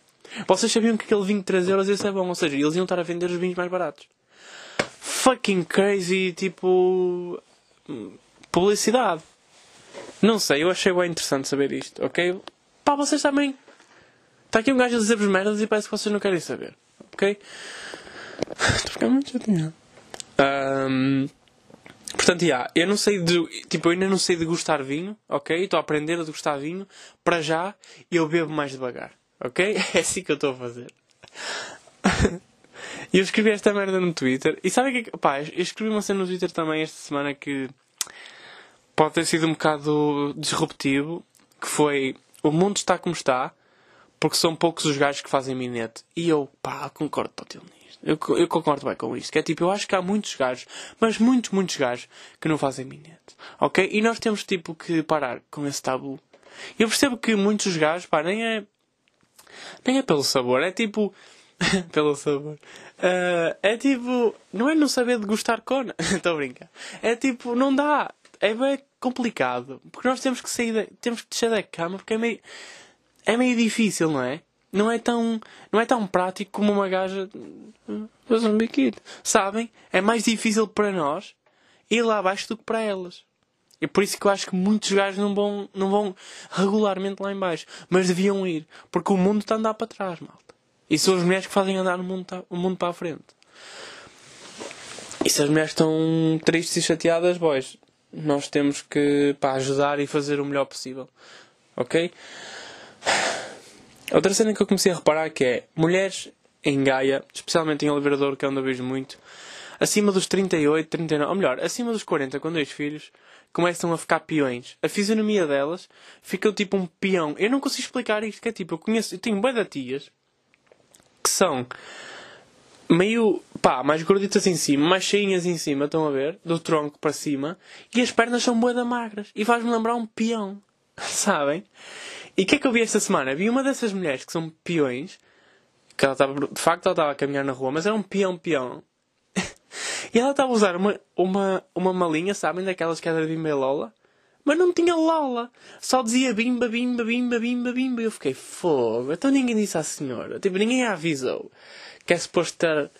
vocês sabiam que aquele vinho de 3 euros ia ser bom. Ou seja, eles iam estar a vender os vinhos mais baratos. Fucking crazy, tipo. Publicidade. Não sei, eu achei bem interessante saber isto, ok? Pá, vocês também. Está aqui um gajo a dizer-vos merdas e parece que vocês não querem saber, ok? *sighs* Estou a ficar muito chateado. Um, Portanto, yeah, eu não sei de. Tipo, eu ainda não sei degustar vinho, ok? Estou a aprender a degustar vinho. Para já, eu bebo mais devagar, ok? *laughs* É assim que eu estou a fazer. E *laughs* eu escrevi esta merda no Twitter. E que é que. Pá, eu escrevi uma cena no Twitter também esta semana que. Pode ter sido um bocado disruptivo. Que foi. O mundo está como está. Porque são poucos os gajos que fazem minete. E eu, pá, concordo totalmente eu, eu concordo bem com isto. Que é tipo, eu acho que há muitos gajos, mas muitos, muitos gajos que não fazem minete. Ok? E nós temos tipo que parar com esse tabu. Eu percebo que muitos gajos, pá, nem é. Nem é pelo sabor, é tipo. *laughs* pelo sabor. Uh, é tipo. Não é não saber degustar cona. *laughs* Estou a brincar. É tipo, não dá. É bem complicado. Porque nós temos que sair. De, temos que descer da cama porque é meio. É meio difícil, não é? Não é tão, não é tão prático como uma gaja fazer um biquíni. Sabem? É mais difícil para nós ir lá abaixo do que para elas. É por isso que eu acho que muitos gajos não vão, não vão regularmente lá embaixo. Mas deviam ir. Porque o mundo está a andar para trás, malta. E são as mulheres que fazem andar o mundo, tá, o mundo para a frente. E se as mulheres estão tristes e chateadas, boys, nós temos que pá, ajudar e fazer o melhor possível. Ok? Outra cena que eu comecei a reparar que é mulheres em Gaia, especialmente em Oliveira que é onde eu vejo muito, acima dos 38, 39, ou melhor, acima dos 40 com dois filhos, começam a ficar peões. A fisionomia delas fica tipo um peão. Eu não consigo explicar isto, que é tipo, eu conheço, eu tenho de tias que são meio, pá, mais gorditas em cima, mais cheinhas em cima, estão a ver? Do tronco para cima, e as pernas são bué magras. E faz-me lembrar um peão, *laughs* sabem? E o que é que eu vi esta semana? Vi uma dessas mulheres que são peões, que ela estava, de facto ela estava a caminhar na rua, mas era um peão peão. *laughs* e ela estava a usar uma, uma, uma malinha, sabem, daquelas que era de Bimba e Lola, mas não tinha Lola. Só dizia bimba, bimba, bimba, bimba, bimba. E eu fiquei, fogo. Então ninguém disse à senhora. Tipo, ninguém a avisou que é suposto ter,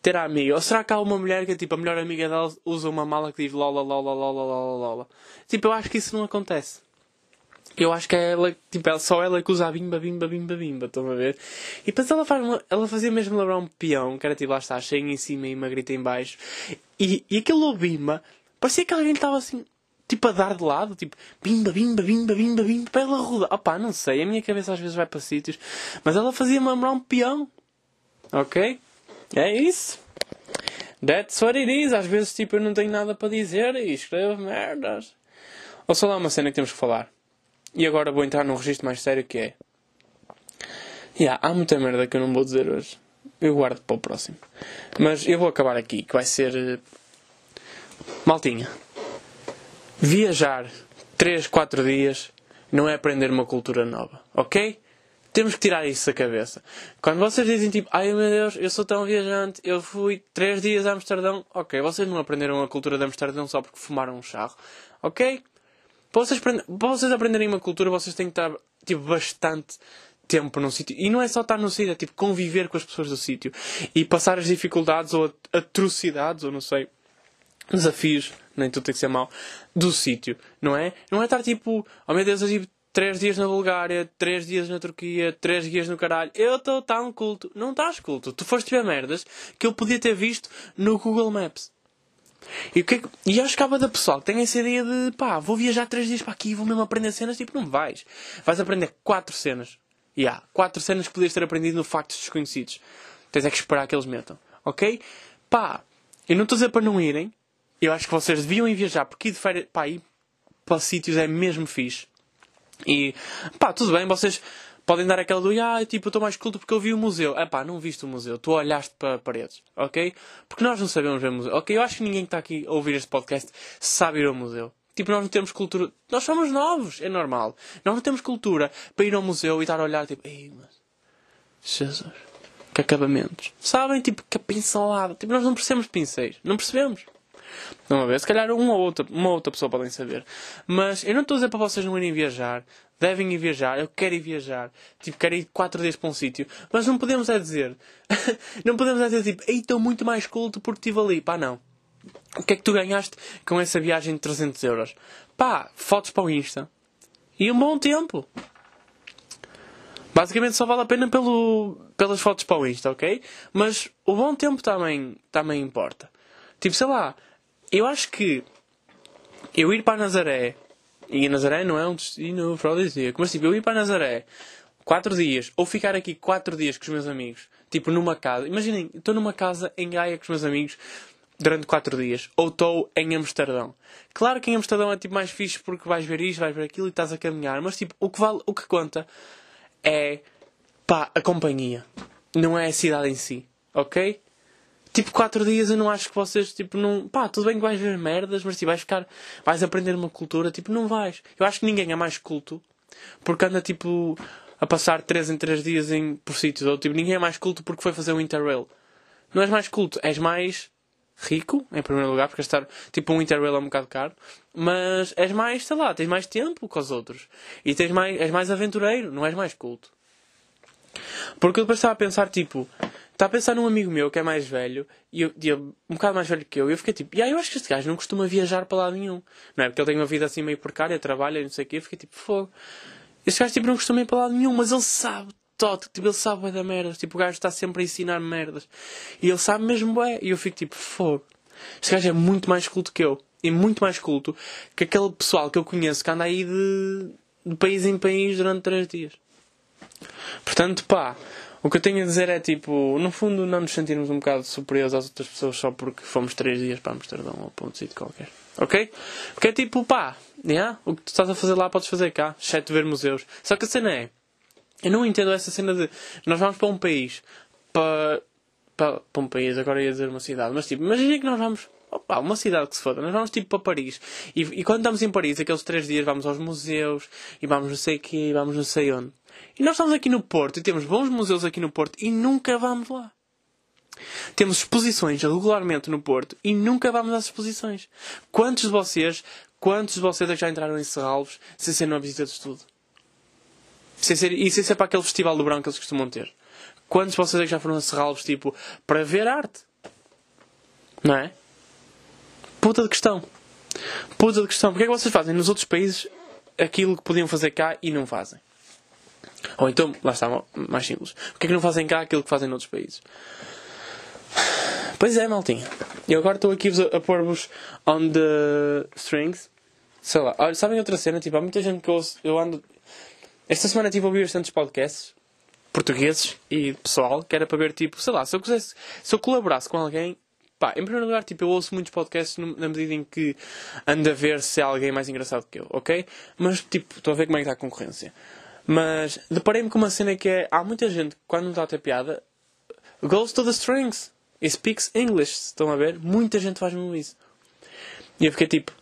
ter a amiga. Ou será que há uma mulher que, tipo, a melhor amiga dela usa uma mala que diz Lola, Lola, Lola, Lola, Lola. Tipo, eu acho que isso não acontece. Eu acho que é ela, tipo, ela, só ela que usa a bimba, bimba, bimba, bimba, estão a ver? E depois ela, faz uma, ela fazia mesmo lembrar um peão, que era tipo, lá está, cheio em cima e magrita em baixo. E, e aquele bimba, parecia que alguém estava assim, tipo, a dar de lado, tipo, bimba, bimba, bimba, bimba, bimba, para ela rodar. Opá, não sei, a minha cabeça às vezes vai para sítios, mas ela fazia-me lembrar um peão. Ok? É isso. That's what it is. Às vezes, tipo, eu não tenho nada para dizer e escrevo merdas. Ou só lá uma cena que temos que falar. E agora vou entrar num registro mais sério que é. Yeah, há muita merda que eu não vou dizer hoje. Eu guardo para o próximo. Mas eu vou acabar aqui, que vai ser. Eh, maltinha. Viajar 3, 4 dias não é aprender uma cultura nova, ok? Temos que tirar isso da cabeça. Quando vocês dizem tipo, ai meu Deus, eu sou tão viajante, eu fui 3 dias a Amsterdão, ok, vocês não aprenderam a cultura de Amsterdão só porque fumaram um charro, ok? Para vocês, para vocês aprenderem uma cultura, vocês têm que estar tipo, bastante tempo num sítio. E não é só estar no sítio, é tipo conviver com as pessoas do sítio. E passar as dificuldades ou atrocidades, ou não sei, desafios, nem tudo tem que ser mau, do sítio, não é? Não é estar tipo, oh meu Deus, eu tive 3 dias na Bulgária, 3 dias na Turquia, 3 dias no caralho. Eu estou tão culto. Não estás culto. Tu foste ver merdas que eu podia ter visto no Google Maps. E, é que... e acho que há da pessoal que tem essa ideia de pá, vou viajar 3 dias para aqui e vou mesmo aprender cenas. Tipo, não vais. Vais aprender 4 cenas. E há 4 cenas que podias ter aprendido no Factos Desconhecidos. Tens é que esperar que eles metam. Ok? Pá, eu não estou a dizer para não irem. Eu acho que vocês deviam ir viajar, porque ir de férias, pá, ir para sítios é mesmo fixe. E, pá, tudo bem, vocês podem dar aquela do, ah, tipo, eu estou mais culto porque eu vi o museu. É pá, não viste o museu, tu olhaste para paredes, ok? Porque nós não sabemos ver o museu, ok? Eu acho que ninguém que está aqui a ouvir este podcast sabe ir ao museu. Tipo, nós não temos cultura. Nós somos novos, é normal. Nós não temos cultura para ir ao museu e estar a olhar, tipo, ei, mas. Jesus, que acabamentos. Sabem, tipo, que pincelada. Tipo, nós não percebemos pincéis. Não percebemos. Não a ver, se calhar uma ou outra, uma outra pessoa podem saber. Mas eu não estou a dizer para vocês não irem viajar. Devem ir viajar. Eu quero ir viajar. Tipo, quero ir quatro dias para um sítio. Mas não podemos é dizer. *laughs* não podemos é dizer tipo, ei, estou muito mais culto porque estive ali. Pá, não. O que é que tu ganhaste com essa viagem de 300 euros? Pá, fotos para o Insta. E um bom tempo. Basicamente só vale a pena pelo, pelas fotos para o Insta, ok? Mas o bom tempo também, também importa. Tipo, sei lá, eu acho que eu ir para Nazaré, e Nazaré não é um destino afrodisíaco, mas tipo, eu ir para Nazaré 4 dias, ou ficar aqui 4 dias com os meus amigos, tipo numa casa, imaginem, estou numa casa em Gaia com os meus amigos durante 4 dias, ou estou em Amsterdão. Claro que em Amsterdão é tipo mais fixe porque vais ver isto, vais ver aquilo e estás a caminhar, mas tipo, o que vale, o que conta é pá, a companhia, não é a cidade em si, ok? Tipo, 4 dias eu não acho que vocês, tipo, não. Pá, tudo bem que vais ver merdas, mas tipo, vais ficar. vais aprender uma cultura, tipo, não vais. Eu acho que ninguém é mais culto porque anda, tipo, a passar 3 em 3 dias em, por sítios, ou tipo, ninguém é mais culto porque foi fazer um Interrail. Não és mais culto, és mais rico, em primeiro lugar, porque estar tipo um Interrail é um bocado caro, mas és mais, sei lá, tens mais tempo que os outros. E tens mais, és mais aventureiro, não és mais culto. Porque eu depois estava a pensar, tipo, Está a pensar num amigo meu que é mais velho, e eu, eu, um bocado mais velho que eu, e eu fiquei tipo, yeah, eu acho que este gajo não costuma viajar para lado nenhum. Não é? Porque ele tem uma vida assim meio precária, trabalha e não sei o quê, eu fiquei tipo, fogo. Este gajo tipo, não costuma ir para lado nenhum, mas ele sabe todo, tipo, ele sabe da merda. Tipo, o gajo está sempre a ensinar merdas. E ele sabe mesmo é. E eu fico tipo, fogo. Este gajo é muito mais culto que eu. E muito mais culto que aquele pessoal que eu conheço que anda aí de, de país em país durante três dias. Portanto, pá, o que eu tenho a dizer é tipo, no fundo, não nos sentirmos um bocado superiores às outras pessoas só porque fomos três dias para Amsterdão ou para um sítio qualquer. Ok? Porque é tipo, pá, yeah, o que tu estás a fazer lá podes fazer cá, exceto ver museus. Só que a cena é, eu não entendo essa cena de nós vamos para um país, para, para, para um país, agora ia dizer uma cidade, mas tipo, imagina que nós vamos opa, uma cidade que se foda, nós vamos tipo para Paris. E, e quando estamos em Paris, aqueles três dias, vamos aos museus, e vamos não sei o e vamos não sei onde. E nós estamos aqui no Porto e temos bons museus aqui no Porto e nunca vamos lá. Temos exposições regularmente no Porto e nunca vamos às exposições. Quantos de vocês, quantos de vocês é já entraram em Serralvos sem ser numa visita de estudo? Sem ser, e sem ser para aquele festival do branco que eles costumam ter. Quantos de vocês é que já foram a Serralvos, tipo, para ver arte? Não é? Puta de questão. Puta de questão. Porquê é que vocês fazem nos outros países aquilo que podiam fazer cá e não fazem? Ou então, lá está, mais simples. Porquê é que não fazem cá aquilo que fazem noutros países? Pois é, maltinha. Eu agora estou aqui a, pôr-vos on the strings. Sei lá. Olha, sabem outra cena? Tipo, há muita gente que eu, eu ando. Esta semana tive a ouvir bastantes podcasts portugueses e pessoal que era para ver, tipo, sei lá, se eu quisesse, se eu colaborasse com alguém, pá, em primeiro lugar, tipo, eu ouço muitos podcasts na medida em que ando a ver se há alguém mais engraçado que eu, ok? Mas, tipo, estou a ver como é que está a concorrência. Mas deparei-me com uma cena que é. Há muita gente quando não está a ter piada, goes to the strings e speaks English. Estão a ver? Muita gente faz mesmo isso. E eu fiquei tipo.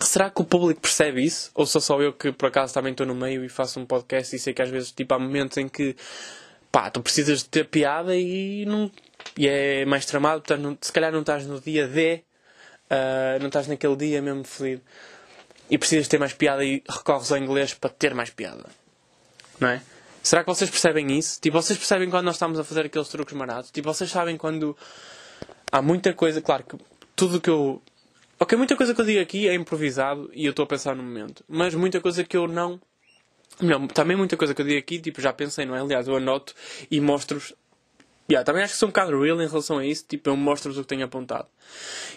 Será que o público percebe isso? Ou sou só eu que por acaso também estou no meio e faço um podcast e sei que às vezes tipo, há momentos em que pá, tu precisas de ter piada e, não, e é mais tramado, portanto, não, se calhar não estás no dia D, uh, não estás naquele dia mesmo feliz e precisas ter mais piada e recorres ao inglês para ter mais piada. Não é? Será que vocês percebem isso? Tipo, vocês percebem quando nós estamos a fazer aqueles truques marados? Tipo, vocês sabem quando há muita coisa, claro que tudo que eu. Ok, muita coisa que eu digo aqui é improvisado e eu estou a pensar no momento. Mas muita coisa que eu não. Também muita coisa que eu digo aqui, tipo, já pensei, não é? Aliás, eu anoto e mostro-vos. Yeah, também acho que sou um bocado real em relação a isso, tipo, eu mostro-vos o que tenho apontado.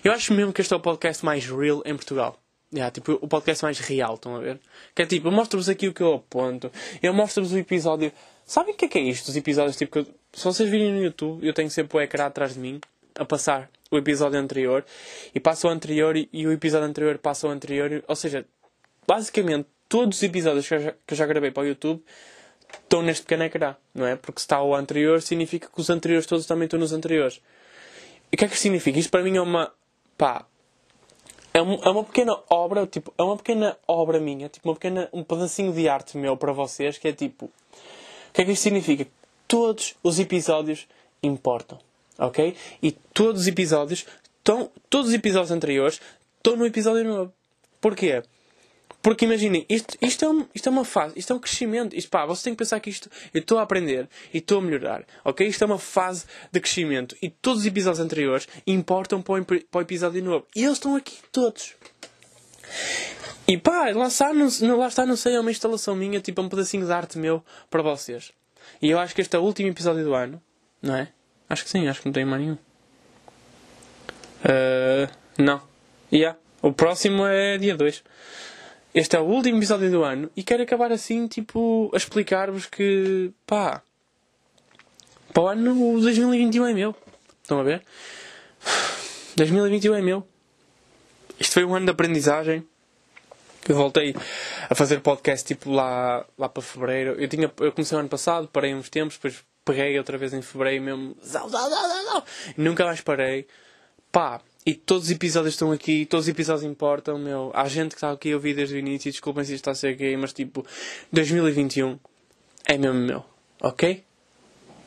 Eu acho mesmo que este é o podcast mais real em Portugal. Yeah, tipo, o podcast mais real, estão a ver? Que é tipo, eu mostro-vos aqui o que eu aponto, eu mostro-vos o episódio Sabem o que é que é isto? Os episódios, tipo, que eu- se vocês virem no YouTube, eu tenho sempre o ecrã atrás de mim, a passar o episódio anterior, e passa o anterior, e, e o episódio anterior passa o anterior, ou seja, basicamente, todos os episódios que eu já, que eu já gravei para o YouTube estão neste pequeno ecrã, não é? Porque se está o anterior, significa que os anteriores todos também estão nos anteriores. E o que é que significa? Isto para mim é uma. pá. É uma, é uma pequena obra, tipo, é uma pequena obra minha, tipo, uma pequena, um pedacinho de arte meu para vocês, que é tipo. O que é que isto significa? Todos os episódios importam, ok? E todos os episódios, estão, todos os episódios anteriores estão no episódio novo. Porquê? Porque imaginem, isto, isto, é um, isto é uma fase, isto é um crescimento. Isto, pá, vocês têm que pensar que isto, eu estou a aprender e estou a melhorar, ok? Isto é uma fase de crescimento e todos os episódios anteriores importam para o, para o episódio novo. E eles estão aqui todos. E pá, lá está, não, não- lá está, não sei, é uma instalação minha, tipo, é um pedacinho de arte meu para vocês. E eu acho que este é o último episódio do ano, não é? Acho que sim, acho que não tem mais nenhum. Uh, não. Yeah. O próximo é dia 2. Este é o último episódio do ano e quero acabar assim, tipo, a explicar-vos que, pá, para o ano o 2021 é meu. Estão a ver? 2021 é meu. Isto foi um ano de aprendizagem. Eu voltei a fazer podcast tipo lá, lá para fevereiro. Eu, tinha, eu comecei o ano passado, parei uns tempos, depois peguei outra vez em fevereiro mesmo. Zau, zau, zau, zau, nunca mais parei. Pá, e todos os episódios estão aqui, todos os episódios importam, meu. Há gente que está aqui a ouvir desde o início, desculpem se isto está a ser gay, mas tipo, 2021 é mesmo meu, ok?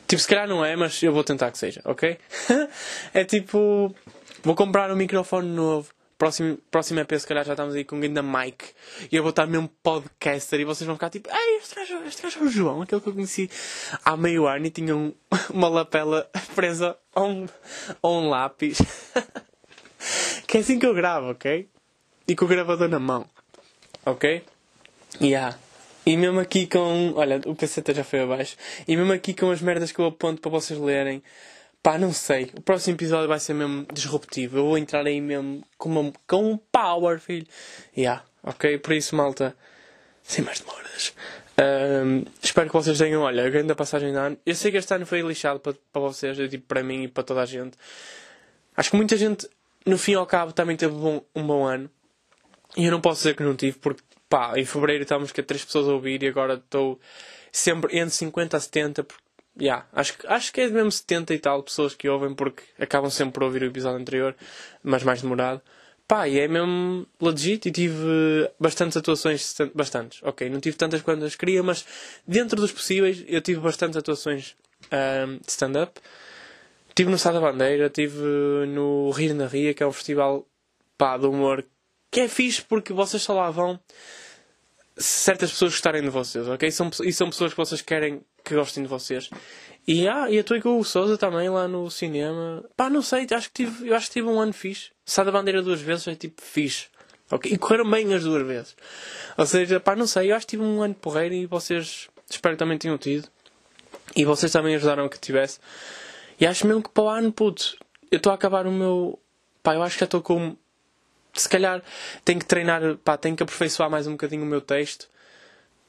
Tipo, se calhar não é, mas eu vou tentar que seja, ok? *laughs* é tipo, vou comprar um microfone novo. Próximo, próximo EP, se calhar já estamos aí com um grande mic. E eu vou estar mesmo podcaster. E vocês vão ficar tipo, ei, este gajo, é o João, aquele que eu conheci há meio ano e tinha um- *laughs* uma lapela presa a um, a um lápis. *laughs* que é assim que eu gravo, ok? E com o gravador na mão. Ok? Yeah. E mesmo aqui com. Olha, o PC já foi abaixo. E mesmo aqui com as merdas que eu aponto para vocês lerem. Pá, não sei. O próximo episódio vai ser mesmo disruptivo. Eu vou entrar aí mesmo com, uma, com um power, filho. Yeah. Ok? Por isso, malta. Sem mais demoras. Ahm, espero que vocês tenham, olha, a grande passagem de ano. Eu sei que este ano foi lixado para, para vocês, eu digo para mim e para toda a gente. Acho que muita gente, no fim ao cabo, também teve bom- um bom ano. E eu não posso dizer que não tive, porque, pá, em fevereiro estávamos com três pessoas a ouvir e agora estou sempre entre 50 a 70. Porque, yeah, acho, acho que é mesmo 70 e tal pessoas que ouvem, porque acabam sempre por ouvir o episódio anterior, mas mais demorado. Pá, e é mesmo legit e tive bastantes atuações, bastantes, ok, não tive tantas quantas queria, mas dentro dos possíveis eu tive bastantes atuações ahm, de stand-up. Estive no Sá da Bandeira, estive no Rir na Ria, que é um festival pá, de humor que é fixe porque vocês só lá vão certas pessoas gostarem de vocês, ok? São, pe- e são pessoas que vocês querem que gostem de vocês. E, ah, e atuei com o Souza também lá no cinema. Pá, não sei, acho que tive, eu acho que tive um ano fixe. Sá da Bandeira duas vezes é tipo fixe. ok? E correram bem as duas vezes. Ou seja, pá, não sei, eu acho que tive um ano porreiro e vocês espero que também tenham tido. E vocês também ajudaram que tivesse. E acho mesmo que para o ano, puto, eu estou a acabar o meu. Pá, eu acho que já estou com. Se calhar tenho que treinar, pá, tenho que aperfeiçoar mais um bocadinho o meu texto.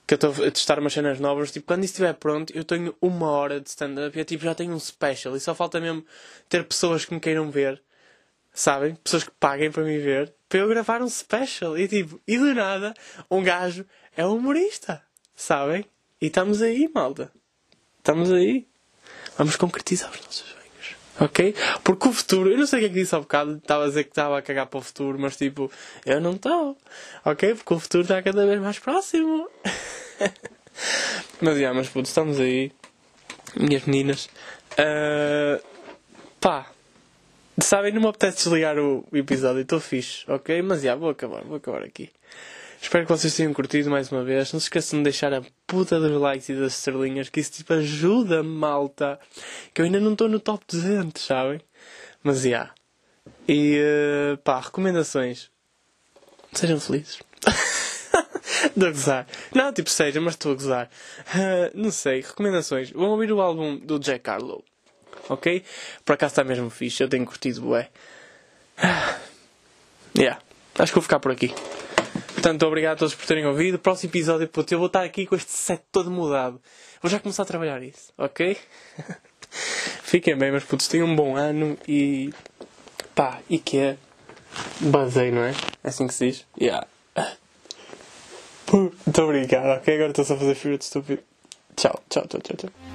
Que eu estou a testar umas cenas novas. Tipo, quando isso estiver pronto, eu tenho uma hora de stand-up e eu tipo, já tenho um special. E só falta mesmo ter pessoas que me queiram ver. Sabem? Pessoas que paguem para me ver. Para eu gravar um special. E tipo, e do nada, um gajo é humorista. Sabem? E estamos aí, malta. Estamos aí. Vamos concretizar os nossos sonhos. Ok? Porque o futuro, eu não sei o que é que disse há bocado, estava a dizer que estava a cagar para o futuro, mas tipo, eu não estou. Ok? Porque o futuro está cada vez mais próximo. *laughs* mas já, mas puto, estamos aí. Minhas meninas. Ah, pá. Sabem, não me apetece desligar o episódio, estou fixe, ok? Mas já, vou acabar, vou acabar aqui. Espero que vocês tenham curtido mais uma vez. Não se esqueçam de deixar a puta dos likes e das estrelinhas, que isso tipo ajuda, malta. Que eu ainda não estou no top 200, sabem? Mas já. E eh, pá, recomendações. Sejam felizes. *laughs* A gozar. Não, tipo, seja, mas estou a gozar. Ah, não sei, recomendações. Vão ouvir o álbum do Jack Harlow. Ok? Por acaso está mesmo fixe, eu tenho curtido, bué. *sighs* Yeah. Acho que vou ficar por aqui. Portanto, obrigado a todos por terem ouvido. Próximo episódio, puto, eu vou estar aqui com este set todo mudado. Vou já começar a trabalhar isso, ok? *laughs* Fiquem bem, meus putos. Tenham um bom ano e. pá, e que é. Basei, não é? É assim que se diz? Yeah. *laughs* Muito obrigado, ok? Agora estou só a fazer figura de estúpido. Tchau, tchau, tchau, tchau, tchau.